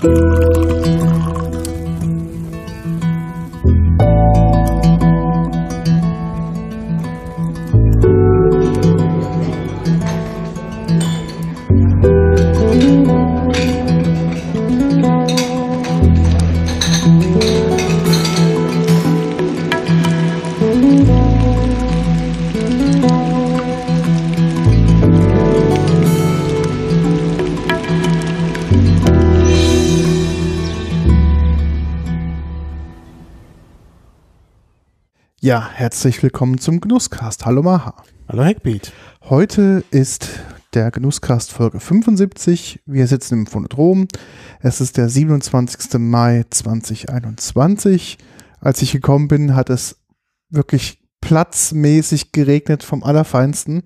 Bye. Ja, herzlich willkommen zum Genusscast. Hallo Maha. Hallo Hackbeat. Heute ist der Genusscast Folge 75. Wir sitzen im Phonodrom. Es ist der 27. Mai 2021. Als ich gekommen bin, hat es wirklich platzmäßig geregnet vom Allerfeinsten.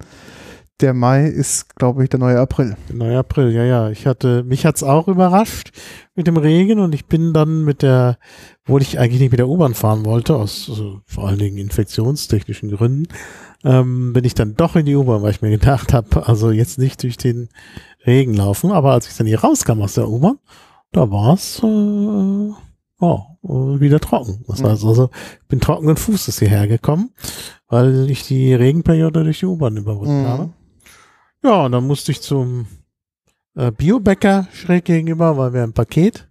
Der Mai ist, glaube ich, der neue April. Der neue April, ja, ja. Ich hatte, mich hat's auch überrascht mit dem Regen und ich bin dann mit der, wo ich eigentlich nicht mit der U-Bahn fahren wollte, aus also vor allen Dingen infektionstechnischen Gründen, ähm, bin ich dann doch in die U-Bahn, weil ich mir gedacht habe, also jetzt nicht durch den Regen laufen, aber als ich dann hier rauskam aus der U-Bahn, da war's äh, oh, wieder trocken. Das heißt also, ich bin trockenen Fußes hierher gekommen, weil ich die Regenperiode durch die U-Bahn überbrückt Mhm. habe. Ja, und dann musste ich zum äh, Biobäcker schräg gegenüber, weil wir ein Paket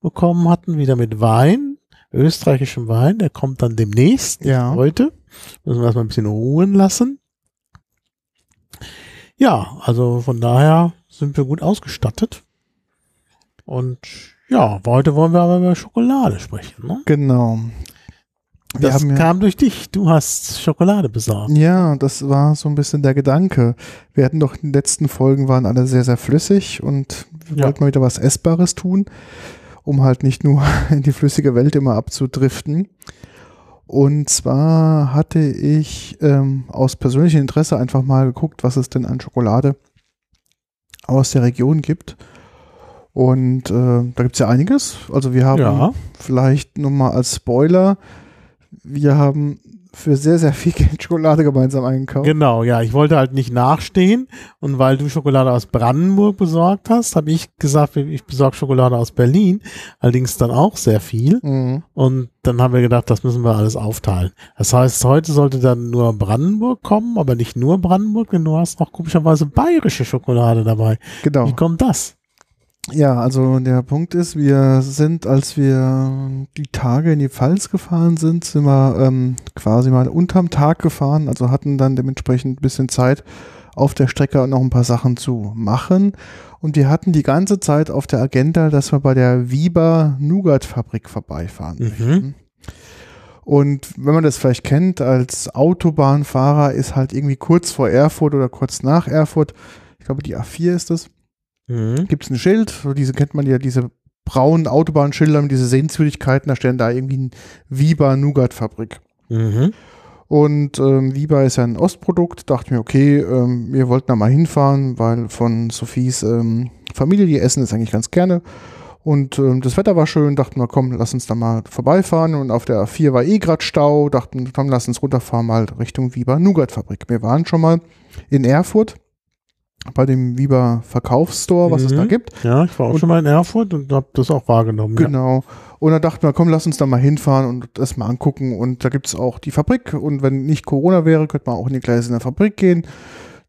bekommen hatten, wieder mit Wein, österreichischem Wein. Der kommt dann demnächst, Ja. heute. Müssen wir erstmal ein bisschen ruhen lassen. Ja, also von daher sind wir gut ausgestattet. Und ja, heute wollen wir aber über Schokolade sprechen. Ne? Genau. Das ja, kam durch dich. Du hast Schokolade besorgt. ja, das war so ein bisschen der Gedanke. Wir hatten doch in den letzten Folgen waren alle sehr, sehr flüssig und wir Ja. wollten mal wieder was Essbares tun, um halt nicht nur in die flüssige Welt immer abzudriften. Und zwar hatte ich ähm, aus persönlichem Interesse einfach mal geguckt, was es denn an Schokolade aus der Region gibt. Und äh, da gibt es ja einiges. Also wir haben Ja. vielleicht nur mal als Spoiler, wir haben für sehr, sehr viel Geld Schokolade gemeinsam eingekauft. Genau, ja. Ich wollte halt nicht nachstehen. Und weil du Schokolade aus Brandenburg besorgt hast, habe ich gesagt, ich besorge Schokolade aus Berlin. Allerdings dann auch sehr viel. Mhm. Und dann haben wir gedacht, das müssen wir alles aufteilen. Das heißt, heute sollte dann nur Brandenburg kommen, aber nicht nur Brandenburg, denn du hast noch komischerweise bayerische Schokolade dabei. Genau. Wie kommt das? Ja, also der Punkt ist, wir sind, als wir die Tage in die Pfalz gefahren sind, sind wir ähm, quasi mal unterm Tag gefahren, also hatten dann dementsprechend ein bisschen Zeit auf der Strecke noch ein paar Sachen zu machen. Und wir hatten die ganze Zeit auf der Agenda, dass wir bei der Viber Nougat Fabrik vorbeifahren Mhm. möchten. Und wenn man das vielleicht kennt, als Autobahnfahrer ist halt irgendwie kurz vor Erfurt oder kurz nach Erfurt, ich glaube die A4 ist es, Mhm. gibt es ein Schild, so diese kennt man ja, diese braunen Autobahnschilder mit diese Sehenswürdigkeiten, da stellen da irgendwie ein Viba Nougat Fabrik. Mhm. Und ähm, Viba ist ja ein Ostprodukt, dachte mir, okay, ähm, wir wollten da mal hinfahren, weil von Sophies ähm, Familie, die essen das eigentlich ganz gerne. Und ähm, das Wetter war schön, dachten wir, komm, lass uns da mal vorbeifahren. Und auf der A4 war eh grad Stau, dachten, komm, lass uns runterfahren, mal Richtung Viba Nougat Fabrik. Wir waren schon mal in Erfurt bei dem Viba Verkaufsstore, was es Mhm. da gibt. Ja, ich war auch Und- schon mal in Erfurt und habe das auch wahrgenommen. Genau. Und dann dachten wir, komm, lass uns da mal hinfahren und das mal angucken. Und da gibt es auch die Fabrik. Und wenn nicht Corona wäre, könnte man auch in die Gleise in der Fabrik gehen.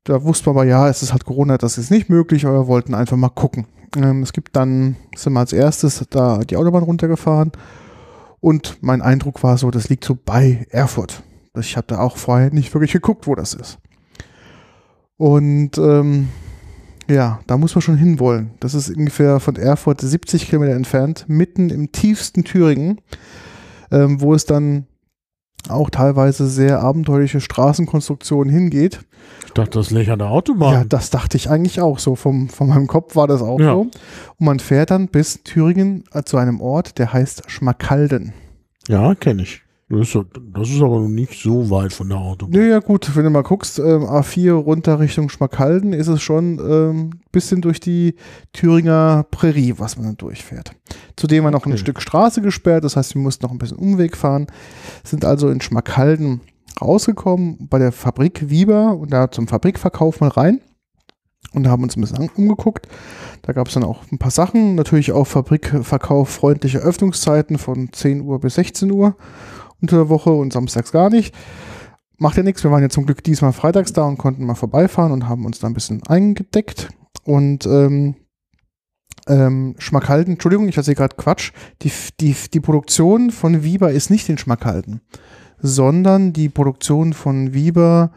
Da wusste man aber, ja, es ist halt Corona, das ist nicht möglich, aber wir wollten einfach mal gucken. Ähm, es gibt dann, sind wir als erstes da die Autobahn runtergefahren. Und mein Eindruck war so, das liegt so bei Erfurt. Ich habe da auch vorher nicht wirklich geguckt, wo das ist. Und ähm, ja, da muss man schon hinwollen. Das ist ungefähr von Erfurt 70 Kilometer entfernt, mitten im tiefsten Thüringen, ähm, wo es dann auch teilweise sehr abenteuerliche Straßenkonstruktionen hingeht. Ich dachte, das an der Autobahn. Ja, das dachte ich eigentlich auch so. Vom, von meinem Kopf war das auch Ja. so. Und man fährt dann bis Thüringen äh, zu einem Ort, der heißt Schmakalden. Ja, kenne ich. Das ist, das ist aber noch nicht so weit von der Autobahn. Naja, gut, wenn du mal guckst, ähm, A4 runter Richtung Schmakalden, ist es schon ähm, bisschen durch die Thüringer Prärie, was man dann durchfährt. Zudem war noch ein Okay. Stück Straße gesperrt, das heißt, wir mussten noch ein bisschen Umweg fahren, sind also in Schmakalden rausgekommen, bei der Fabrik Wieber und da zum Fabrikverkauf mal rein und haben uns ein bisschen umgeguckt. Da gab es dann auch ein paar Sachen. Natürlich auch Fabrikverkauf freundliche Öffnungszeiten von 10 Uhr bis 16 Uhr unter der Woche und samstags gar nicht. Macht ja nichts. Wir waren ja zum Glück diesmal freitags da und konnten mal vorbeifahren und haben uns da ein bisschen eingedeckt. Und ähm, ähm, Schmackhalden, Entschuldigung, ich erzähle gerade Quatsch. Die, die, die Produktion von Wieber ist nicht in Schmackhalden, sondern die Produktion von Wieber,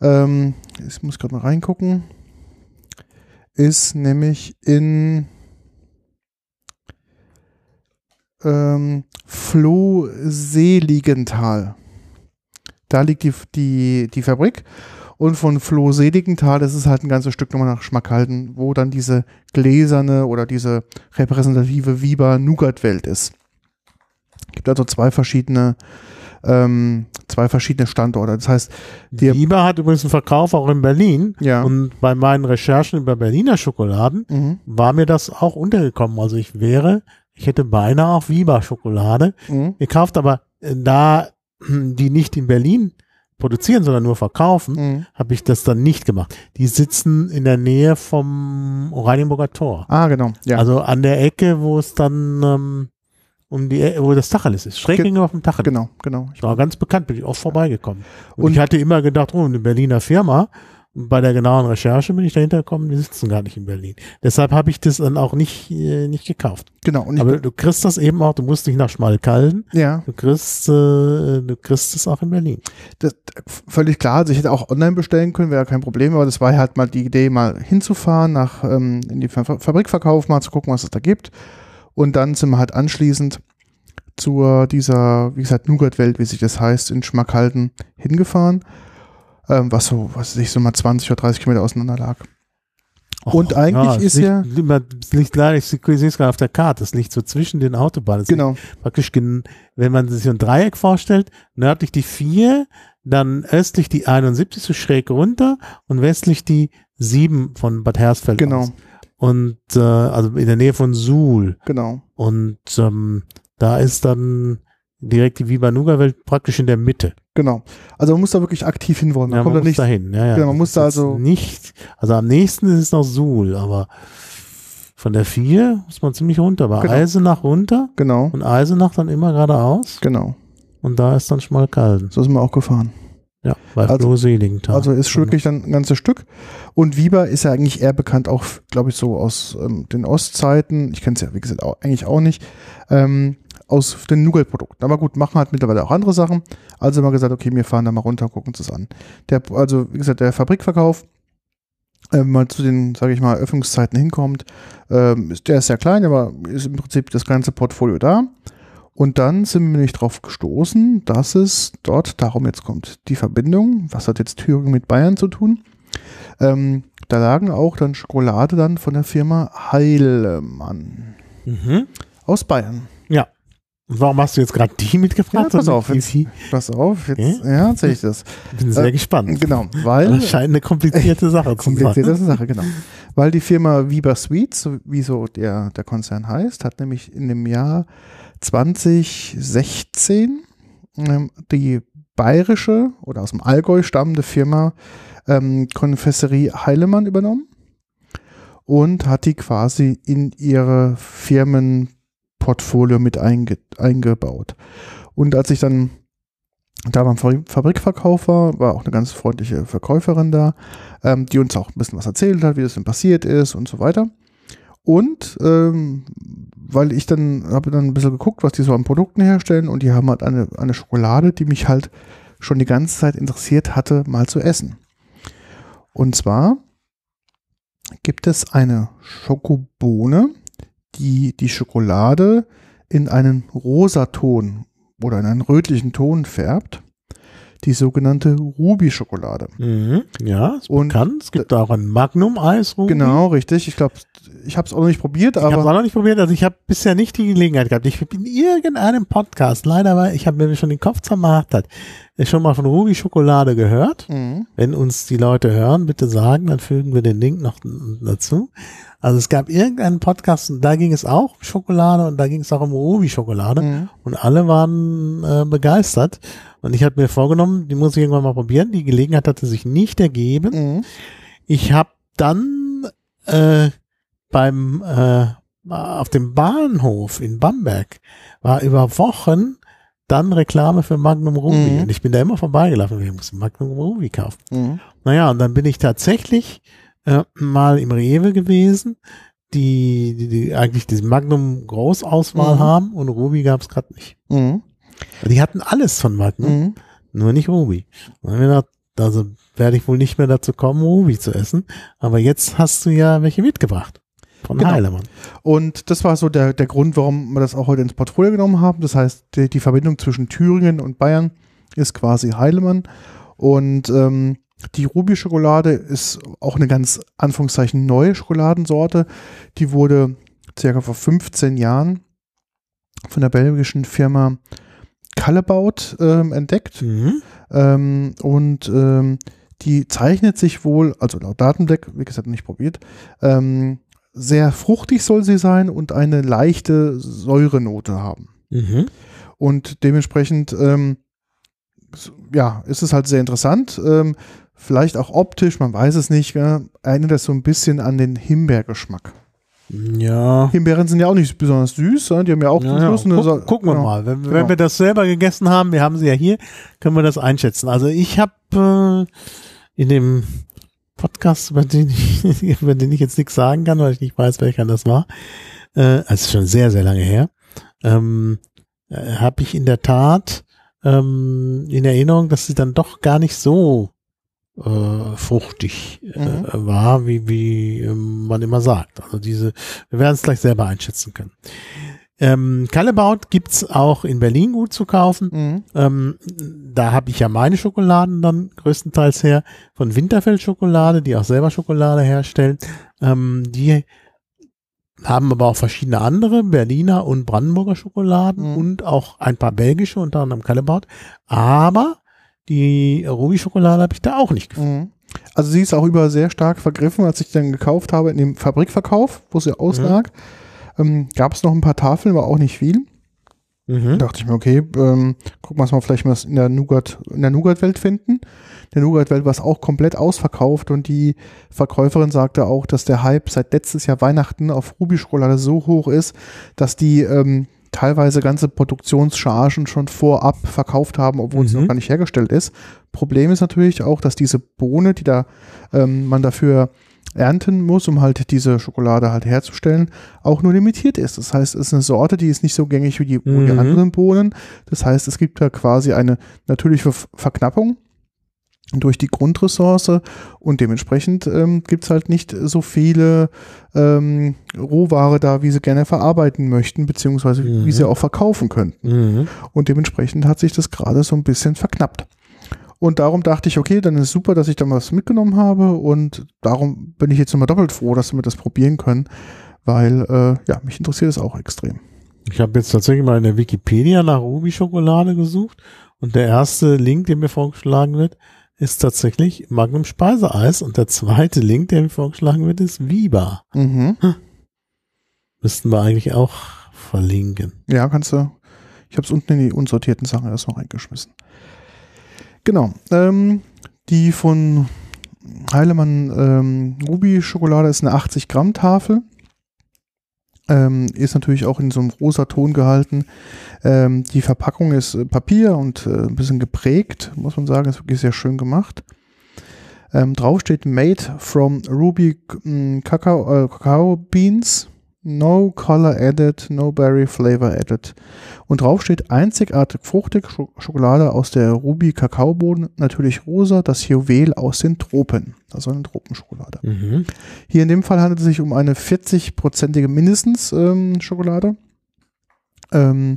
ähm, ich muss gerade mal reingucken, ist nämlich in ähm, Floh-Seligenthal. Da liegt die, die, die Fabrik. Und von Floh Seligenthal, das ist halt ein ganzes Stück nochmal nach Schmackhalden, wo dann diese gläserne oder diese repräsentative Wieber-Nougat-Welt ist. Es gibt also zwei verschiedene, ähm, zwei verschiedene Standorte. Das heißt, die Wieber hat übrigens einen Verkauf auch in Berlin. Ja. Und bei meinen Recherchen über Berliner Schokoladen Mhm. war mir das auch untergekommen. Also ich wäre, ich hätte beinahe auch Wieber Schokolade Mhm. gekauft, aber äh, da die nicht in Berlin produzieren, sondern nur verkaufen, Mhm. habe ich das dann nicht gemacht. Die sitzen in der Nähe vom Oranienburger Tor. Ah, genau. Ja. Also an der Ecke, wo es dann ähm, um die, E- wo das Tacheles ist. Schräg Ge- gegenüber auf dem Tacheles. genau, genau. Ich, War ganz bekannt, bin ich oft vorbeigekommen. Und, Und- ich hatte immer gedacht, oh, eine Berliner Firma. Bei der genauen Recherche bin ich dahinter gekommen, die sitzen gar nicht in Berlin. Deshalb habe ich das dann auch nicht, äh, nicht gekauft. genau. Aber du kriegst das eben auch, du musst nicht nach Schmalkalden, ja, du kriegst, äh, du kriegst es auch in Berlin. das, völlig klar. Also ich hätte auch online bestellen können, wäre kein Problem. Aber das war halt mal die Idee, mal hinzufahren, nach ähm, in die Fa Fabrikverkauf, mal zu gucken, was es da gibt. Und dann sind wir halt anschließend zur dieser, wie gesagt, Nougat-Welt, wie sich das heißt, in Schmackhalden hingefahren. Ähm, was so, was weiß ich, so mal 20 oder 30 Kilometer auseinander lag. Und eigentlich es ist liegt, ja- Es liegt leider, ich sehe es gerade auf der Karte, es liegt so zwischen den Autobahnen. Genau, praktisch, wenn man sich so ein Dreieck vorstellt, nördlich die 4, dann östlich die 71 so schräg runter und westlich die 7 von Bad Hersfeld genau, aus. Und äh, also in der Nähe von Suhl. genau. Und ähm, da ist dann direkt die Vibanuga-Welt praktisch in der Mitte. Genau. Also man muss da wirklich aktiv hinwollen. Man Ja, kommt man da muss nicht. dahin. Ja, ja. Genau, man muss da also- nicht, also am nächsten ist es noch Suhl, aber von der 4 muss man ziemlich runter. Bei Genau. Eisenach runter Genau, und Eisenach dann immer geradeaus genau. und da ist dann Schmalkalden. So sind wir auch gefahren. Ja, bei Also- Seligenthal. Also ist wirklich dann ein ganzes Stück. Und Wieber ist ja eigentlich eher bekannt, auch, glaube ich, so aus ähm, den Ostzeiten. Ich kenne es ja, wie gesagt, auch, eigentlich auch nicht. Ähm, aus den Nougat-Produkten. Aber gut, machen halt mittlerweile auch andere Sachen. Also haben wir gesagt, okay, wir fahren da mal runter, gucken uns das an. Der, also, wie gesagt, der Fabrikverkauf, wenn man zu den, sage ich mal, Öffnungszeiten hinkommt, ähm, ist, der ist sehr klein, aber ist im Prinzip das ganze Portfolio da. Und dann sind wir nämlich drauf gestoßen, dass es dort, darum jetzt kommt die Verbindung, was hat jetzt Thüringen mit Bayern zu tun? Ähm, da lagen auch dann Schokolade dann von der Firma Heilemann mhm. aus Bayern. Warum hast du jetzt gerade die mitgebracht? Ja, pass auf, jetzt- Pass auf, jetzt Okay. ja, erzähl ich das. Ich bin sehr Äh, gespannt. Genau, weil Das scheint eine komplizierte Sache zu komplizierte sein. Sache, genau. Weil die Firma Viber Sweets, so wie so der, der Konzern heißt, hat nämlich in dem Jahr 2016 ähm, die bayerische oder aus dem Allgäu stammende Firma ähm, Konfesserie Heilemann übernommen und hat die quasi in ihre Firmenportfolio mit einge eingebaut. Und als ich dann da beim Fabri- Fabrikverkauf war, war auch eine ganz freundliche Verkäuferin da, ähm, die uns auch ein bisschen was erzählt hat, wie das denn passiert ist und so weiter. Und ähm, weil ich dann habe dann ein bisschen geguckt, was die so an Produkten herstellen und die haben halt eine, eine Schokolade, die mich halt schon die ganze Zeit interessiert hatte, mal zu essen. Und zwar gibt es eine Schokobohne, die die Schokolade in einen Rosaton oder in einen rötlichen Ton färbt. Die sogenannte Ruby-Schokolade. Mhm. Ja, ist Und- bekannt. Es gibt auch ein Magnum-Eis. Genau, richtig. Ich glaube, ich habe es auch noch nicht probiert, Ich habe es aber auch noch nicht probiert, also ich habe bisher nicht die Gelegenheit gehabt. Ich bin in irgendeinem Podcast, leider, weil ich habe mir schon den Kopf zermartert, schon mal von Ruby Schokolade gehört. Mhm. Wenn uns die Leute hören, bitte sagen, dann fügen wir den Link noch dazu. Also es gab irgendeinen Podcast und da ging es auch um Schokolade und da ging es auch um Ruby Schokolade Mhm. und alle waren äh, begeistert. Und ich habe mir vorgenommen, die muss ich irgendwann mal probieren. Die Gelegenheit hatte sich nicht ergeben. Mhm. Ich habe dann äh, beim äh, auf dem Bahnhof in Bamberg war über Wochen dann Reklame für Magnum Ruby. Mhm. Und ich bin da immer vorbeigelaufen. Ich muss Magnum Ruby kaufen. Mhm. Naja, und dann bin ich tatsächlich äh, mal im Rewe gewesen, die, die, die eigentlich diese Magnum Großauswahl Mhm. haben und Ruby gab es gerade nicht. Mhm. Die hatten alles von Magnum, Mhm. nur nicht Ruby. Also werde ich wohl nicht mehr dazu kommen, Ruby zu essen. Aber jetzt hast du ja welche mitgebracht. Von Genau. Heilemann. Und das war so der, der Grund, warum wir das auch heute ins Portfolio genommen haben. Das heißt, die, die Verbindung zwischen Thüringen und Bayern ist quasi Heilemann. Und ähm, die Ruby-Schokolade ist auch eine ganz, Anführungszeichen, neue Schokoladensorte. Die wurde circa vor 15 Jahren von der belgischen Firma Kallebaut ähm, entdeckt. Mhm. Ähm, und ähm, die zeichnet sich wohl, also laut Datenblatt, wie gesagt, nicht probiert, ähm, sehr fruchtig soll sie sein und eine leichte Säurenote haben. Mhm. Und dementsprechend, ähm, ja, ist es halt sehr interessant. Ähm, vielleicht auch optisch, man weiß es nicht, ja, erinnert das so ein bisschen an den Himbeergeschmack. Ja. Himbeeren sind ja auch nicht besonders süß, ja, die haben ja auch Ja, ja. Guck, gucken wir genau. mal. Wenn, Genau. wenn wir das selber gegessen haben, wir haben sie ja hier, können wir das einschätzen. Also ich habe äh, in dem Podcast, über den, ich, über den ich jetzt nichts sagen kann, weil ich nicht weiß, welcher das war, äh, also ist schon sehr, sehr lange her, ähm, äh, habe ich in der Tat ähm, in Erinnerung, dass sie dann doch gar nicht so äh, fruchtig äh, Mhm. war, wie, wie ähm, man immer sagt. Also diese, wir werden es gleich selber einschätzen können. Ähm, Kallebaut gibt's auch in Berlin gut zu kaufen. Mhm. Ähm, da habe ich ja meine Schokoladen dann größtenteils her von Winterfeld Schokolade, die auch selber Schokolade herstellen. Ähm, die haben aber auch verschiedene andere, Berliner und Brandenburger Schokoladen Mhm. und auch ein paar belgische, unter anderem Kallebaut. Aber die Ruby-Schokolade habe ich da auch nicht gefunden. Mhm. Also sie ist auch über sehr stark vergriffen, als ich dann gekauft habe in dem Fabrikverkauf, wo sie auslag. Ähm, Gab es noch ein paar Tafeln, aber auch nicht viel. Mhm. Da dachte ich mir, okay, ähm, gucken wir uns mal vielleicht mal in der Nougat, in der Nougat-Welt finden. In der Nougat-Welt war es auch komplett ausverkauft und die Verkäuferin sagte auch, dass der Hype seit letztes Jahr Weihnachten auf Ruby-Schokolade so hoch ist, dass die ähm, teilweise ganze Produktionschargen schon vorab verkauft haben, obwohl sie Mhm. noch gar nicht hergestellt ist. Problem ist natürlich auch, dass diese Bohne, die da ähm, man dafür ernten muss, um halt diese Schokolade halt herzustellen, auch nur limitiert ist. Das heißt, es ist eine Sorte, die ist nicht so gängig wie die, wie die Mhm. anderen Bohnen. Das heißt, es gibt da quasi eine natürliche Ver Verknappung durch die Grundressource und dementsprechend ähm, gibt es halt nicht so viele ähm, Rohware da, wie sie gerne verarbeiten möchten, beziehungsweise Mhm. wie sie auch verkaufen könnten. Mhm. Und dementsprechend hat sich das gerade so ein bisschen verknappt. Und darum dachte ich, okay, dann ist super, dass ich da mal was mitgenommen habe. Und darum bin ich jetzt nochmal doppelt froh, dass wir das probieren können, weil äh, ja, mich interessiert es auch extrem. Ich habe jetzt tatsächlich mal in der Wikipedia nach Ruby-Schokolade gesucht und der erste Link, der mir vorgeschlagen wird, ist tatsächlich Magnum Speiseeis und der zweite Link, der mir vorgeschlagen wird, ist Viva. Mhm. Müssten wir eigentlich auch verlinken. Ja, kannst du. Ich habe es unten in die unsortierten Sachen erst noch reingeschmissen. Genau. Ähm, die von Heilemann ähm, Ruby Schokolade ist eine 80 Gramm Tafel. Ähm, ist natürlich auch in so einem rosa Ton gehalten. Ähm, die Verpackung ist äh, Papier und äh, ein bisschen geprägt, muss man sagen. Ist wirklich sehr schön gemacht. Ähm, drauf steht Made from Ruby mm, Kakao, äh, Kakao Beans. No color added, no berry flavor added. Und drauf steht einzigartig fruchtig Scho- Schokolade aus der Ruby Kakaobohnen, natürlich rosa, das Juwel aus den Tropen. Also eine Tropenschokolade. Mhm. Hier in dem Fall handelt es sich um eine 40-prozentige mindestens ähm, Schokolade. Ähm,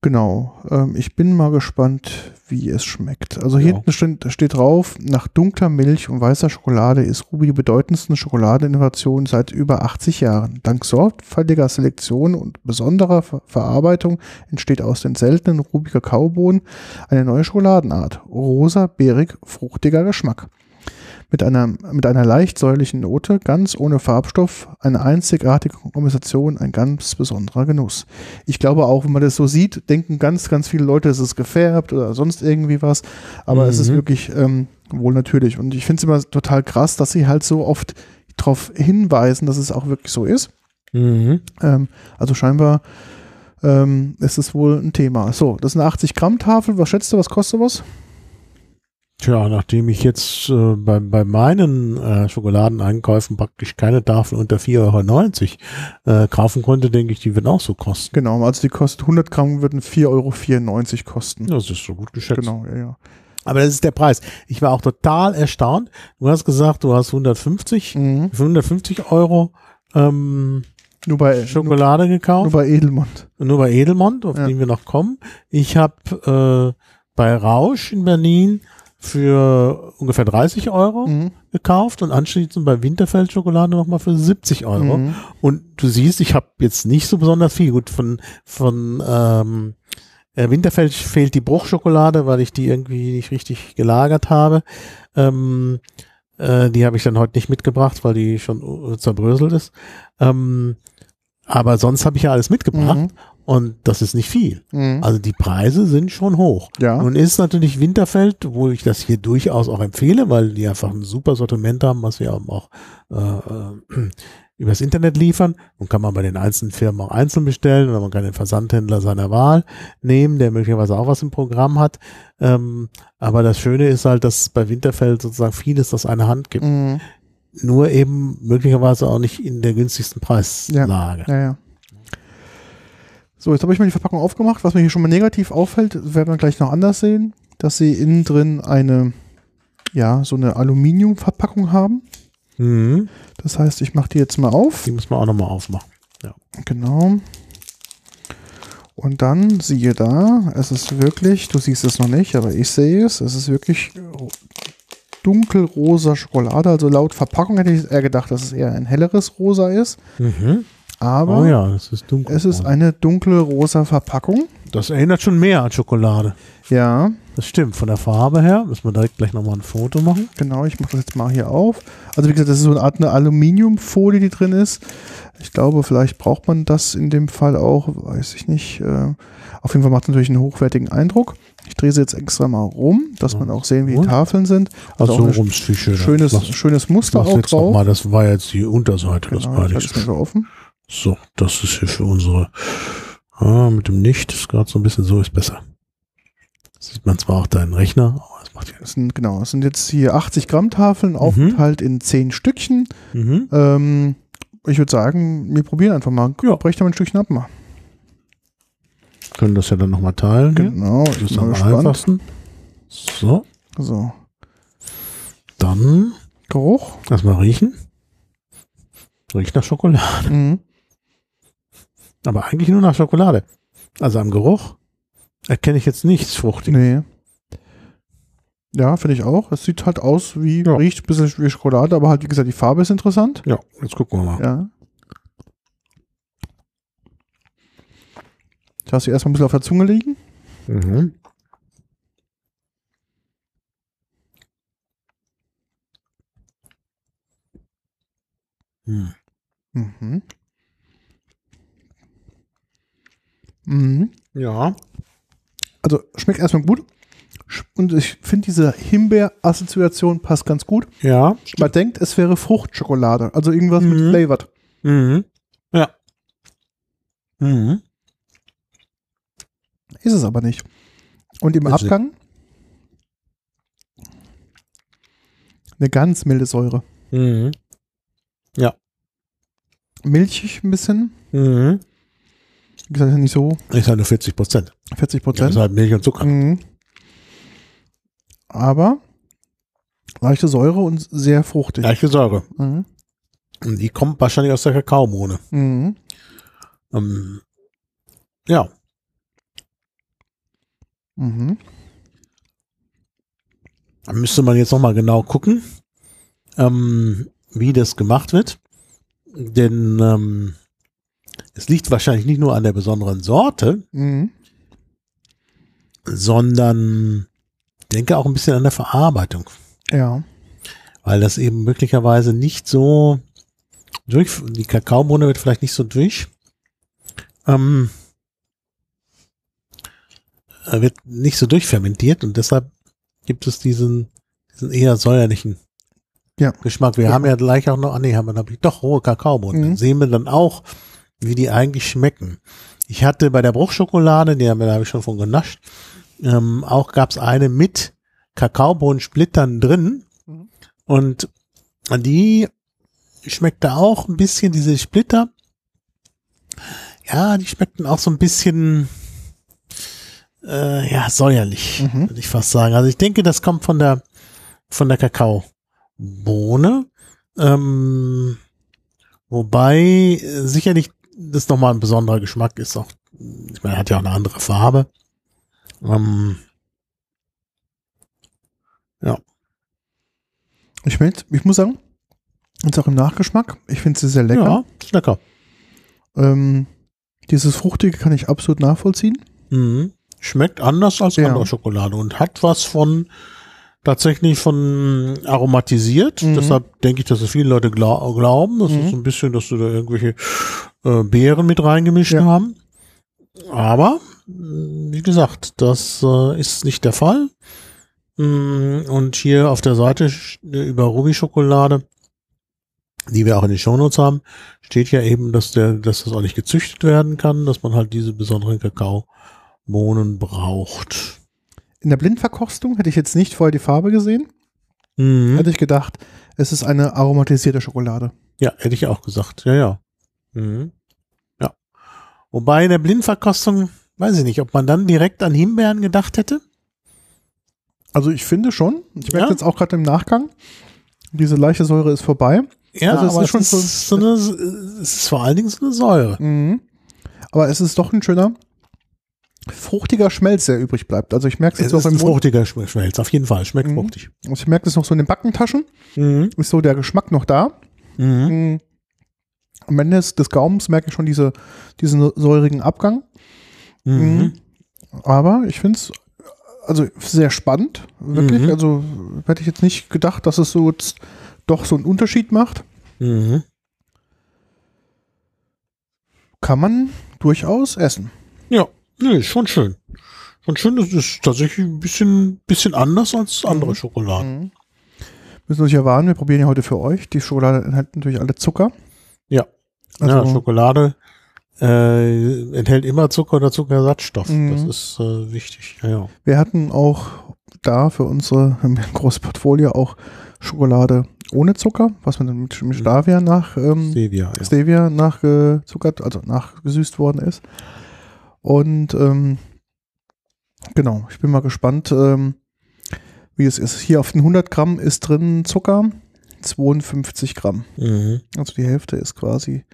genau. Ähm, ich bin mal gespannt, wie es schmeckt. Also Ja. hinten steht, steht drauf, nach dunkler Milch und weißer Schokolade ist Ruby die bedeutendsten Schokoladeninnovation seit über 80 Jahren. Dank sorgfältiger Selektion und besonderer Ver Verarbeitung entsteht aus den seltenen Ruby Kakaobohnen eine neue Schokoladenart. Rosa, beerig, fruchtiger Geschmack mit einer, mit einer leicht säuerlichen Note, ganz ohne Farbstoff, eine einzigartige Kombination, ein ganz besonderer Genuss. Ich glaube auch, wenn man das so sieht, denken ganz, ganz viele Leute, es ist gefärbt oder sonst irgendwie was, aber es ist Mhm. wirklich ähm, wohl natürlich. Und ich finde es immer total krass, dass sie halt so oft darauf hinweisen, dass es auch wirklich so ist. Mhm. Ähm, also scheinbar ähm, ist es wohl ein Thema. So, das ist eine 80 Gramm Tafel. Was schätzt du, was kostet was? Tja, nachdem ich jetzt äh, bei, bei meinen äh, Schokoladeneinkäufen praktisch keine Tafel unter 4,90 Euro äh, kaufen konnte, denke ich, die wird auch so kosten. Genau, also die kostet 100 Gramm würden 4,94 Euro kosten. Das ist so gut geschätzt. Genau, ja, ja. Aber das ist der Preis. Ich war auch total erstaunt. Du hast gesagt, du hast 150, Mhm. für 150 Euro ähm, Nur bei Schokolade Nur, gekauft. nur bei Edelmond. Nur bei Edelmond, auf Ja. den wir noch kommen. Ich habe äh, bei Rausch in Berlin für ungefähr 30 Euro Mhm. gekauft und anschließend bei Winterfeld Schokolade nochmal für 70 Euro. Mhm. Und du siehst, ich habe jetzt nicht so besonders viel. Gut, von, von ähm, äh, Winterfeld fehlt die Bruchschokolade, weil ich die irgendwie nicht richtig gelagert habe. Ähm, äh, die habe ich dann heute nicht mitgebracht, weil die schon zerbröselt ist. Ähm, aber sonst habe ich ja alles mitgebracht Mhm. Und das ist nicht viel. Mhm. Also die Preise sind schon hoch. Ja. Nun ist natürlich Winterfeld, wo ich das hier durchaus auch empfehle, weil die einfach ein super Sortiment haben, was wir auch äh, äh, übers Internet liefern. Und kann man bei den einzelnen Firmen auch einzeln bestellen oder man kann den Versandhändler seiner Wahl nehmen, der möglicherweise auch was im Programm hat. Ähm, aber das Schöne ist halt, dass bei Winterfeld sozusagen vieles aus einer Hand gibt. Mhm. Nur eben möglicherweise auch nicht in der günstigsten Preislage. Ja, ja. So, jetzt habe ich mal die Verpackung aufgemacht. Was mir hier schon mal negativ auffällt, werden wir gleich noch anders sehen, dass sie innen drin eine, ja, so eine Aluminiumverpackung haben. Mhm. Das heißt, ich mache die jetzt mal auf. Die muss man auch nochmal aufmachen. Genau. Und dann siehe da, es ist wirklich, du siehst es noch nicht, aber ich sehe es, es ist wirklich dunkelrosa Schokolade. Also laut Verpackung hätte ich eher gedacht, dass es eher ein helleres Rosa ist. Mhm. Aber Oh ja, es ist dunkel. es ist eine dunkle rosa Verpackung. Das erinnert schon mehr an Schokolade. Ja, Das stimmt. Von der Farbe her müssen wir direkt gleich nochmal ein Foto machen. genau, ich mache das jetzt mal hier auf. Also wie gesagt, das ist so eine Art eine Aluminiumfolie, die drin ist. Ich glaube, vielleicht braucht man das in dem Fall auch, weiß ich nicht. Äh, auf jeden Fall macht es natürlich einen hochwertigen Eindruck. Ich drehe sie jetzt extra mal rum, dass man auch sehen, wie die? Tafeln sind. Also Also so rum ist viel schöner. schönes, Mach- schönes Muster auch jetzt noch drauf. mal, das war jetzt die Unterseite. das Genau, ich halte es mal so offen. So, das ist hier für unsere. Ah, mit dem Nicht ist gerade so ein bisschen so ist besser. Sieht man zwar auch deinen Rechner, aber es macht ja Das sind, genau, das sind jetzt hier 80 Gramm Tafeln, Mhm. aufgeteilt in 10 Stückchen. mhm. Ähm, ich würde sagen, wir probieren einfach mal. Ja. Brech doch mal ein Stückchen ab mal. Können das ja dann nochmal teilen. Genau, Das ist am gespannt. einfachsten. So, So, dann Geruch. erstmal riechen. Riecht nach Schokolade. Mhm. Aber eigentlich nur nach Schokolade. Also am Geruch erkenne ich jetzt nichts Fruchtiges. Nee. Ja, finde ich auch. Es sieht halt aus wie, Ja. riecht ein bisschen wie Schokolade, aber halt, wie gesagt, die Farbe ist interessant. Ja, jetzt gucken wir mal. Ja. Ich lasse sie erstmal ein bisschen auf der Zunge liegen. Mhm. Hm. Mhm. Mhm. Ja. Also schmeckt erstmal gut. Und ich finde diese Himbeer-Assoziation passt ganz gut. Ja. Man denkt, es wäre Fruchtschokolade, also irgendwas mit Mhm. flavored. Mhm. Ja. Mhm. Ist es aber nicht. Und im sie. Abgang eine ganz milde Säure. Mhm. Milchig ein bisschen. Mhm. Wie gesagt, nicht so Ist halt nur 40 Prozent. 40 Ja, Prozent. ist halt Milch und Zucker. Mhm. Aber leichte Säure und sehr fruchtig. Leichte Säure. Mhm. Und die kommt wahrscheinlich aus der Kakaobohne. Mhm. Ähm, ja. Mhm. Da müsste man jetzt nochmal genau gucken, ähm, wie das gemacht wird. Denn ähm, es liegt wahrscheinlich nicht nur an der besonderen Sorte, Mhm. sondern ich denke auch ein bisschen an der Verarbeitung. Ja. Weil das eben möglicherweise nicht so durch, die Kakaobohne wird vielleicht nicht so durch, ähm, äh, wird nicht so durchfermentiert und deshalb gibt es diesen, diesen eher säuerlichen Ja. Geschmack. Wir haben ja gleich auch noch, ah nee, haben wir natürlich doch rohe Kakaobohnen. Mhm. Sehen wir dann auch, wie die eigentlich schmecken. Ich hatte bei der Bruchschokolade, die habe ich schon von genascht, ähm, auch gab's eine mit Kakaobohnensplittern drin. Mhm. Und die schmeckte auch ein bisschen, diese Splitter. Ja, die schmeckten auch so ein bisschen, äh, ja, säuerlich, Mhm. würde ich fast sagen. Also ich denke, das kommt von der, von der Kakaobohne. Ähm, wobei äh, sicherlich das nochmal ein besonderer Geschmack ist. Auch, ich meine, er hat ja auch eine andere Farbe. Ähm, Ich, find, ich muss sagen, jetzt auch im Nachgeschmack, ich finde sie sehr lecker. Ja, ist lecker. Ähm, dieses Fruchtige kann ich absolut nachvollziehen. Mhm. Schmeckt anders als Ja. andere Schokolade und hat was von tatsächlich von aromatisiert. Mhm. Deshalb denke ich, dass es viele Leute glau glauben. Das Mhm. ist so ein bisschen, dass sie da irgendwelche äh, Beeren mit reingemischt Ja. haben. Aber wie gesagt, das äh, ist nicht der Fall. Mm, Und hier auf der Seite über Ruby Schokolade, die wir auch in den Shownotes haben, steht ja eben, dass der, dass das auch nicht gezüchtet werden kann, dass man halt diese besonderen Kakaobohnen braucht. In der Blindverkostung hätte ich jetzt nicht vorher die Farbe gesehen. Mhm. Hätte ich gedacht, es ist eine aromatisierte Schokolade. Ja, hätte ich auch gesagt. Ja, ja. Mhm. Ja. Wobei in der Blindverkostung, weiß ich nicht, ob man dann direkt an Himbeeren gedacht hätte. Also ich finde schon, ich merke Ja? jetzt auch gerade im Nachgang, diese leichte Säure ist vorbei. Ja, Also es aber ist schon es ist, so eine, es ist vor allen Dingen so eine Säure. Mhm. Aber es ist doch ein schöner, fruchtiger Schmelz, der übrig bleibt. Also ich merke es jetzt auch ist im ein Mund. fruchtiger Schme- Schmelz, auf jeden Fall. Schmeckt Mhm. fruchtig. Also ich merke es noch so in den Backentaschen. Mhm. Ist so der Geschmack noch da. Mhm. Mhm. Am Ende des, Gaumens merke ich schon diese, diesen säurigen Abgang. Mhm. Aber ich finde es also sehr spannend, wirklich. Mhm. Also hätte ich jetzt nicht gedacht, dass es so jetzt doch so einen Unterschied macht. Mhm. Kann man durchaus essen. Ja, nee, schon schön. Schon schön, das ist tatsächlich ein bisschen, bisschen anders als andere Mhm. Schokoladen. Mhm. Müssen uns ja warnen, wir probieren ja heute für euch. Die Schokolade enthält natürlich alle Zucker. Ja. Also, ja, Schokolade äh, enthält immer Zucker oder Zuckersatzstoff. Mhm. Das ist äh, wichtig. Ja, ja. wir hatten auch da für unsere im großes Portfolio auch Schokolade ohne Zucker, was man dann mit, mit Stevia nach ähm, Stevia, ja. Stevia nachgezuckert, also nachgesüßt worden ist. Und ähm, genau, ich bin mal gespannt, ähm, wie es ist. Hier auf den 100 Gramm ist drin Zucker, 52 Gramm. Mhm. Also die Hälfte ist quasi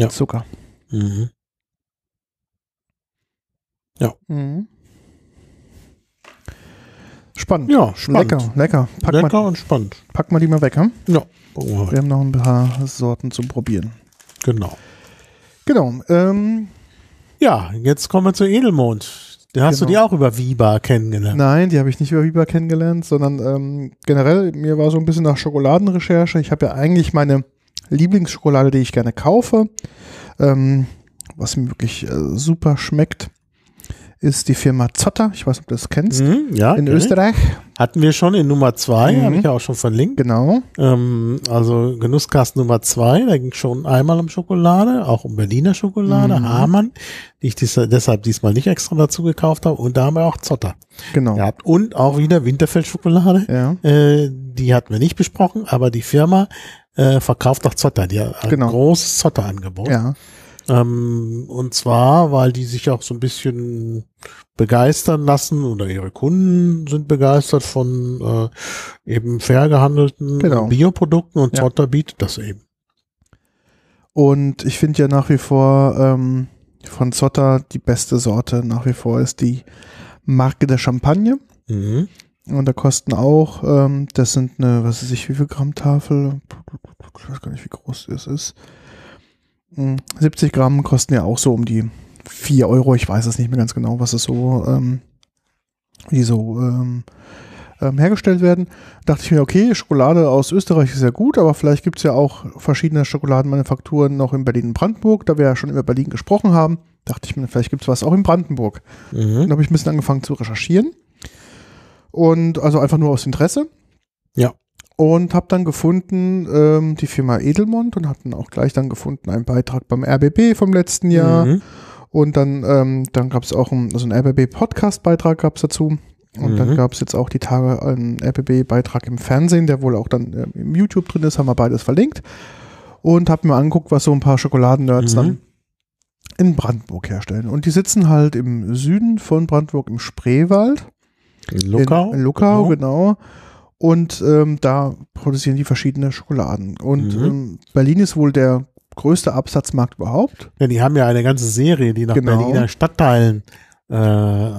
Ja. Zucker. Mhm. Mhm. Spannend. Ja, spannend. Lecker, lecker. Pack, Lecker Mal, und spannend. pack mal die mal weg. Hm? Ja, gucken wir. Wir haben noch ein paar Sorten zum Probieren. genau. Genau. Ähm, Ja, jetzt kommen wir zu Edelmond. Da hast du Genau. die auch über Viva kennengelernt. Nein, die habe ich nicht über Viva kennengelernt, sondern ähm, generell, mir war so ein bisschen nach Schokoladenrecherche. Ich habe ja eigentlich meine Lieblingsschokolade, die ich gerne kaufe, ähm, was mir wirklich äh, super schmeckt, ist die Firma Zotter. Ich weiß nicht, ob du das kennst. Mhm, ja, In ich. Österreich. Hatten wir schon in Nummer zwei, Mhm. habe ich ja auch schon verlinkt. Genau. Ähm, also Genusskast Nummer zwei, da ging schon einmal um Schokolade, auch um Berliner Schokolade, Mhm. Hamann, die ich dies, deshalb diesmal nicht extra dazu gekauft habe. Und da haben wir auch Zotter Genau. Ja. gehabt. Und auch wieder Winterfeld-Schokolade. Äh, die hatten wir nicht besprochen, aber die Firma äh, verkauft auch Zotter. Die hat ein Genau. großes Zotter-Angebot. Ja. Ähm, und zwar, weil die sich auch so ein bisschen begeistern lassen oder ihre Kunden sind begeistert von äh, eben fair gehandelten Genau. Bioprodukten und Ja. Zotter bietet das eben. Und ich finde ja nach wie vor ähm, von Zotter die beste Sorte nach wie vor ist die Marke der Champagne. Mhm. Und da kosten auch, ähm, das sind eine, was weiß ich, wie viel Gramm Tafel? Ich weiß gar nicht, wie groß das ist. Hm, 70 Gramm kosten ja auch so um die 4 Euro. Ich weiß es nicht mehr ganz genau, was es so, ähm, die so ähm, ähm, hergestellt werden. Dachte ich mir, okay, Schokolade aus Österreich ist ja gut, aber vielleicht gibt es ja auch verschiedene Schokoladenmanufakturen noch in Berlin und Brandenburg, da wir ja schon über Berlin gesprochen haben. Dachte ich mir, vielleicht gibt es was auch in Brandenburg. Mhm. Dann habe ich ein bisschen angefangen zu recherchieren. Und also einfach nur aus Interesse. Ja. Und habe dann gefunden ähm, die Firma Edelmond und hatten auch gleich dann gefunden einen Beitrag beim RBB vom letzten Jahr Mhm. und dann ähm, dann gab es auch einen, also einen RBB Podcast Beitrag gab es dazu und dann Mhm. gab es jetzt auch die Tage einen RBB Beitrag im Fernsehen, der wohl auch dann ähm, im YouTube drin ist, haben wir beides verlinkt und habe mir angeguckt, was so ein paar Schokoladennerds Mhm. dann in Brandenburg herstellen und die sitzen halt im Süden von Brandenburg im Spreewald In Luckau. in, in Luckau, Genau. genau. Und ähm, da produzieren die verschiedene Schokoladen. Und Mhm. ähm, Berlin ist wohl der größte Absatzmarkt überhaupt. Ja, die haben ja eine ganze Serie, die nach Genau. Berliner Stadtteilen äh,